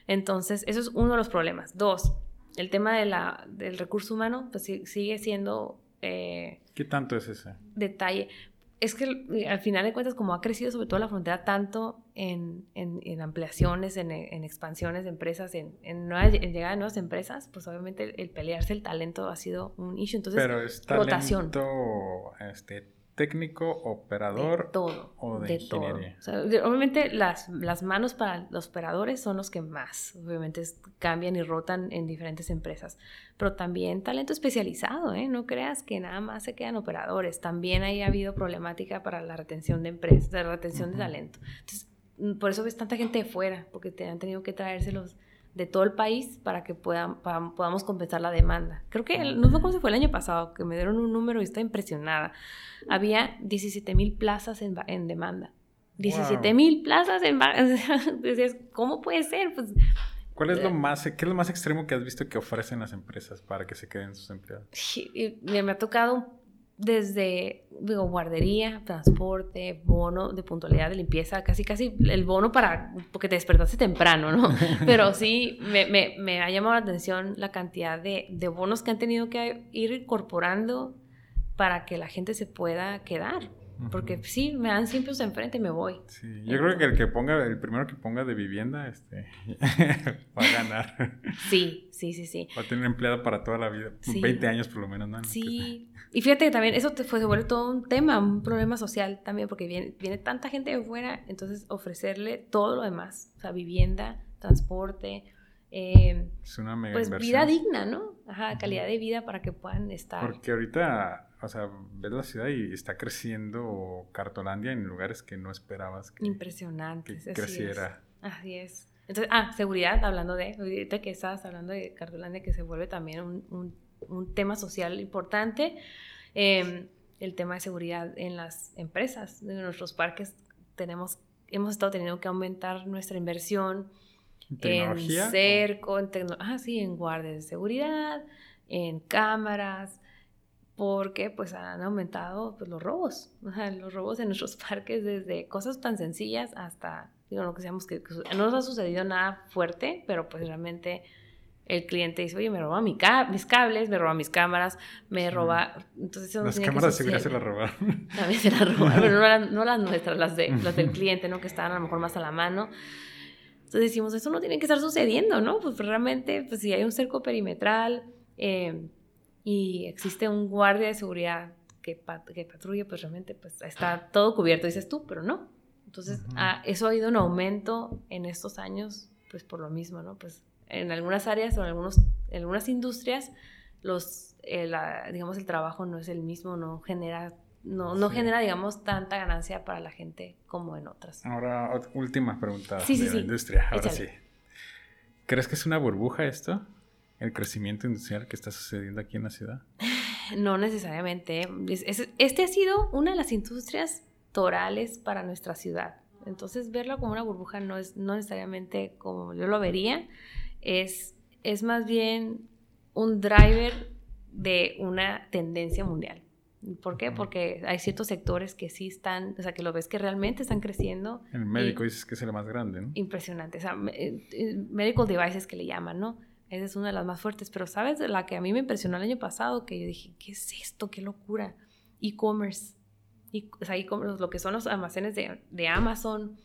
S1: Entonces, eso es uno de los problemas. Dos, el tema de la, del recurso humano, pues sigue siendo... Eh,
S3: ¿Qué tanto es ese?
S1: Detalle es que al final de cuentas, como ha crecido sobre todo la frontera tanto en, en, ampliaciones, en, expansiones de empresas, en, llegada de nuevas empresas, pues obviamente el, pelearse el talento ha sido un issue. Entonces,
S3: Pero es rotación. este, técnico, operador
S1: todo,
S3: o de, ingeniería.
S1: obviamente las, las manos para los operadores son los que más, obviamente cambian y rotan en diferentes empresas, pero también talento especializado, ¿eh? no creas que nada más se quedan operadores, también ahí ha habido problemática para la retención de empresas, la retención de talento. Entonces, mm, por eso ves tanta gente de fuera, porque te han tenido que traérselos de todo el país para que puedan, podamos compensar la demanda. Creo que, no sé cómo se fue el año pasado, que me dieron un número y estoy impresionada. Había 17 mil plazas en, en, demanda. 17 mil plazas en... [laughs] Decías, ¿cómo puede ser? Pues,
S3: ¿Cuál es lo eh, más, qué es lo más extremo que has visto que ofrecen las empresas para que se queden sus empleados?
S1: Me ha tocado desde digo, guardería, transporte, bono de puntualidad, de limpieza, casi casi el bono para, porque te despertaste temprano, ¿no? [laughs] Pero sí, me, me, me ha llamado la atención la cantidad de, de, bonos que han tenido que ir incorporando para que la gente se pueda quedar. Porque sí, me dan siempre enfrente y me voy.
S3: Sí, yo creo que el que ponga, el primero que ponga de vivienda, este, [laughs] va a ganar.
S1: Sí, sí, sí, sí.
S3: Va a tener empleado para toda la vida, 20 años por lo menos, ¿no?
S1: Sí, y fíjate que también eso te fue, se vuelve todo un tema, un problema social también, porque viene, viene tanta gente de fuera, entonces ofrecerle todo lo demás, o sea, vivienda, transporte, eh,
S3: es una mega
S1: pues vida digna, ¿no? Ajá, calidad de vida para que puedan estar.
S3: Porque ahorita, o sea, ves la ciudad y está creciendo Cartolandia en lugares que no esperabas que,
S1: Impresionante,
S3: que creciera.
S1: Así es. Entonces, ah, seguridad, hablando de, ahorita que estabas hablando de Cartolandia, que se vuelve también un un tema social importante. Em, el tema de seguridad en las empresas, en nuestros parques tenemos, hemos estado teniendo que aumentar nuestra inversión en cerco, en ah, sí, en guardias de seguridad, en cámaras, porque pues han aumentado pues, los robos, [laughs] los robos en nuestros parques desde cosas tan sencillas hasta, digo, no que seamos que no nos ha sucedido nada fuerte, pero pues realmente el cliente dice, oye, me roba mi mis cables, me roba mis cámaras, me roba... Entonces,
S3: las cámaras seguro se las robaron. [laughs]
S1: También se las robaron, pero no, las nuestras, las, de, las del [laughs] cliente, ¿no? Que estaban a lo mejor más a la mano. Entonces decimos, eso no tiene que estar sucediendo, ¿no? Pues realmente, pues si hay un cerco perimetral eh, y existe un guardia de seguridad que, que patrulle, pues realmente pues está todo cubierto, dices tú, pero no. Entonces, ah, eso ha ido en aumento en estos años, pues por lo mismo, ¿no? Pues en algunas áreas o en, algunos, en algunas industrias, los, eh, digamos, el trabajo no es el mismo, no genera, no, no genera, digamos, tanta ganancia para la gente como en otras.
S3: Ahora, última pregunta de la industria, ahora sí. ¿Crees que es una burbuja esto? ¿El crecimiento industrial que está sucediendo aquí en la ciudad? [sighs]
S1: No necesariamente. este ha sido una de las industrias torales para nuestra ciudad. Entonces, verlo como una burbuja no es no necesariamente como yo lo vería es, es más bien un driver de una tendencia mundial. ¿Por qué? Porque hay ciertos sectores que sí están, o sea, que lo ves que realmente están creciendo.
S3: El médico dices que es el más grande, ¿no?
S1: Impresionante. O sea, eh, eh, medical devices que le llaman, ¿no? Esa es una de las más fuertes. Pero, ¿sabes? La que a mí me impresionó el año pasado, que yo dije, ¿qué es esto? ¡Qué locura! E-commerce. o sea, e-commerce, lo que son los almacenes de, de Amazon,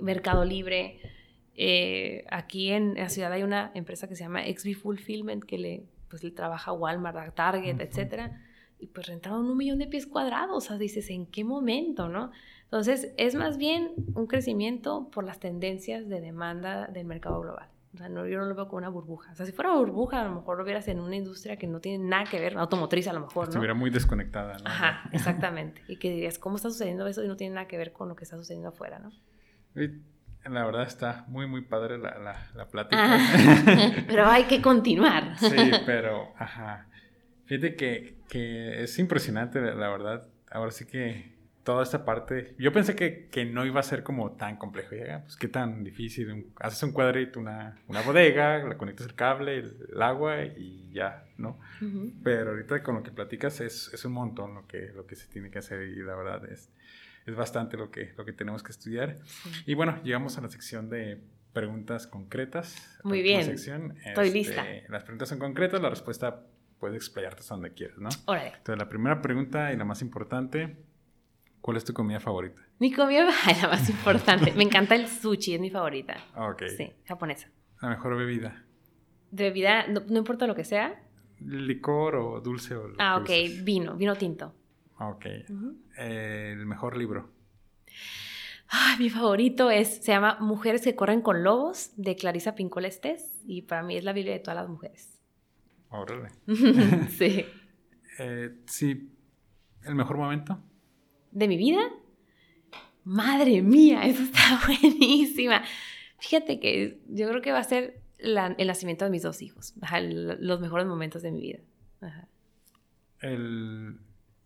S1: Mercado Libre, eh, aquí en la ciudad hay una empresa que se llama XB Fulfillment que le, pues, le trabaja a Walmart, a Target, etcétera, y pues rentaron un millón de pies cuadrados. O sea, dices, ¿en qué momento, no? Entonces, es más bien un crecimiento por las tendencias de demanda del mercado global. O sea, no, yo no lo veo como una burbuja. O sea, si fuera burbuja, a lo mejor lo vieras en una industria que no tiene nada que ver, automotriz a lo mejor, ¿no?
S3: Estuviera muy desconectada, ¿no?
S1: Ajá, [laughs] exactamente. y que dirías, ¿cómo está sucediendo eso y no tiene nada que ver con lo que está sucediendo afuera, ¿no?
S3: La verdad está muy, muy padre la, la, plática.
S1: Ah, [laughs] pero hay que continuar.
S3: sí, pero, ajá. Fíjate que, que, es impresionante, la verdad. Ahora sí que toda esta parte. Yo pensé que, que no iba a ser como tan complejo. Pues qué tan difícil. Haces un cuadrito, una, una bodega, le conectas el cable, el, agua y ya, ¿no? Pero ahorita con lo que platicas es, es un montón lo que, lo que se tiene que hacer y la verdad es es bastante lo que, lo que tenemos que estudiar. Y bueno, llegamos a la sección de preguntas concretas.
S1: Muy bien. Sección. Estoy este, lista.
S3: Las preguntas son concretas, la respuesta puedes explayarte hasta donde quieras, ¿no?
S1: Órale.
S3: Entonces, la primera pregunta y la más importante, ¿cuál es tu comida favorita?
S1: Mi comida [laughs] la más importante. Me encanta el sushi, es mi favorita.
S3: Ok.
S1: Sí, japonesa.
S3: La mejor bebida.
S1: De bebida, no, importa lo que sea.
S3: Licor o dulce o...
S1: ah, ok, vino, vino tinto.
S3: Ok. el mejor libro.
S1: mi favorito es, se llama Mujeres que corren con lobos, de Clarisa Pincola Estés, y para mí es la Biblia de todas las mujeres.
S3: Órale. [laughs]
S1: sí.
S3: Eh, sí. ¿El mejor momento?
S1: ¿De mi vida? Madre mía, [laughs] eso está buenísima. Fíjate que yo creo que va a ser el nacimiento de mis dos hijos, los mejores momentos de mi vida.
S3: El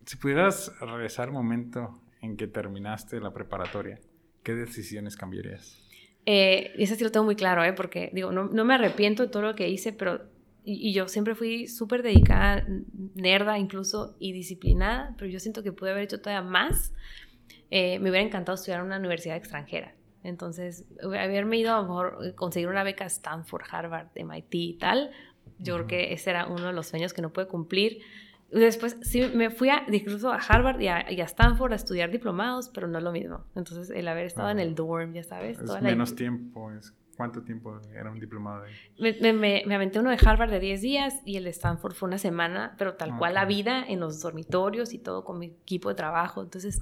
S3: si pudieras regresar al momento en que terminaste la preparatoria, ¿qué decisiones cambiarías?
S1: Eh, ese sí lo tengo muy claro, ¿eh? porque digo, no, no, me arrepiento de todo lo que hice, pero y, yo siempre fui súper dedicada, nerda incluso y disciplinada, pero yo siento que pude haber hecho todavía más. Eh, me hubiera encantado estudiar en una universidad extranjera. Entonces, haberme ido a lo mejor eh, conseguir una beca Stanford, Harvard, MIT y tal, yo creo que ese era uno de los sueños que no pude cumplir. Después sí me fui a, incluso a Harvard y a, Stanford a estudiar diplomados, pero no es lo mismo. Entonces el haber estado en el dorm, ya sabes.
S3: Es menos tiempo. ¿Cuánto tiempo era un diplomado?
S1: Me, me, me, aventé uno de Harvard de 10 días y el de Stanford fue una semana, pero tal cual la vida en los dormitorios y todo con mi equipo de trabajo. Entonces,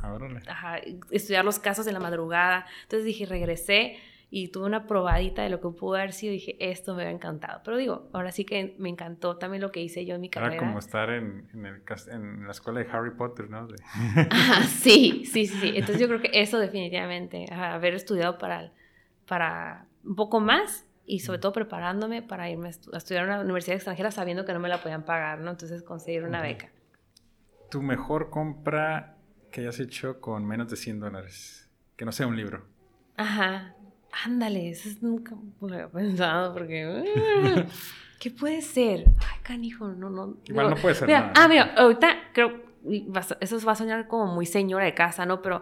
S1: ajá, estudiar los casos en la madrugada. Entonces dije, regresé y tuve una probadita de lo que pudo haber sido y dije, esto me ha encantado. Pero digo, ahora sí que me encantó también lo que hice yo en mi carrera.
S3: Era como estar en, en, el, en la escuela de Harry Potter, ¿no? [laughs]
S1: sí, sí, sí, sí. Entonces yo creo que eso definitivamente, haber estudiado para, para un poco más y sobre todo preparándome para irme a estudiar a una universidad extranjera sabiendo que no me la podían pagar, ¿no? Entonces conseguir una beca.
S3: ¿Tu mejor compra que hayas hecho con menos de 100 dólares? Que no sea un libro.
S1: Ajá. Ándale, eso nunca lo había pensado porque... [laughs] ¿Qué puede ser? Ay, canijo, no, no.
S3: Igual no puede ser
S1: nada. Ah, mira, ahorita creo, eso va a soñar como muy señora de casa, ¿no? Pero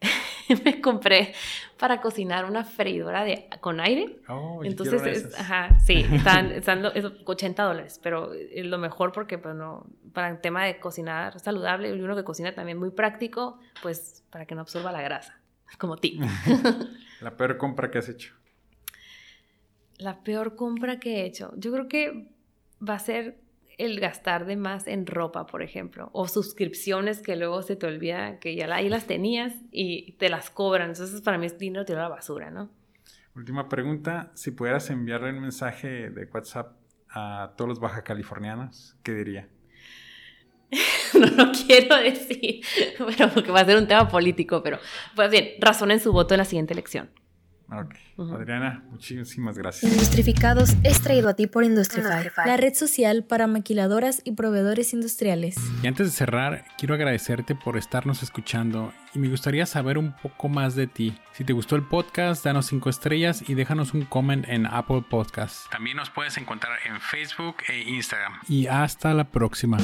S1: [laughs] me compré para cocinar una freidora de, con aire.
S3: Oh,
S1: Entonces, es- ajá, sí, [laughs] están, están es 80 dólares, pero es lo mejor porque, pues, no, para el tema de cocinar saludable, y uno que cocina también muy práctico, pues, para que no absorba la grasa, como tip.
S3: La peor compra que has hecho.
S1: La peor compra que he hecho, yo creo que va a ser el gastar de más en ropa, por ejemplo, o suscripciones que luego se te olvida que ya ahí las tenías y te las cobran. Entonces, para mí es dinero tirado a la basura, ¿no?
S3: Última pregunta. Si pudieras enviarle un mensaje de WhatsApp a todos los baja californianos, ¿qué diría? [laughs]
S1: no lo quiero decir, [laughs] pero porque va a ser un tema político, pero pues bien, razonen su voto en la siguiente elección.
S3: Ok.
S1: Ujú.
S3: Adriana, muchísimas gracias.
S2: Industrificados es traído a ti por Industrify, la red social para maquiladoras y proveedores industriales.
S3: Y antes de cerrar, quiero agradecerte por estarnos escuchando y me gustaría saber un poco más de ti. Si te gustó el podcast, danos 5 estrellas y déjanos un comment en Apple Podcasts. También nos puedes encontrar en Facebook e Instagram. Y hasta la próxima.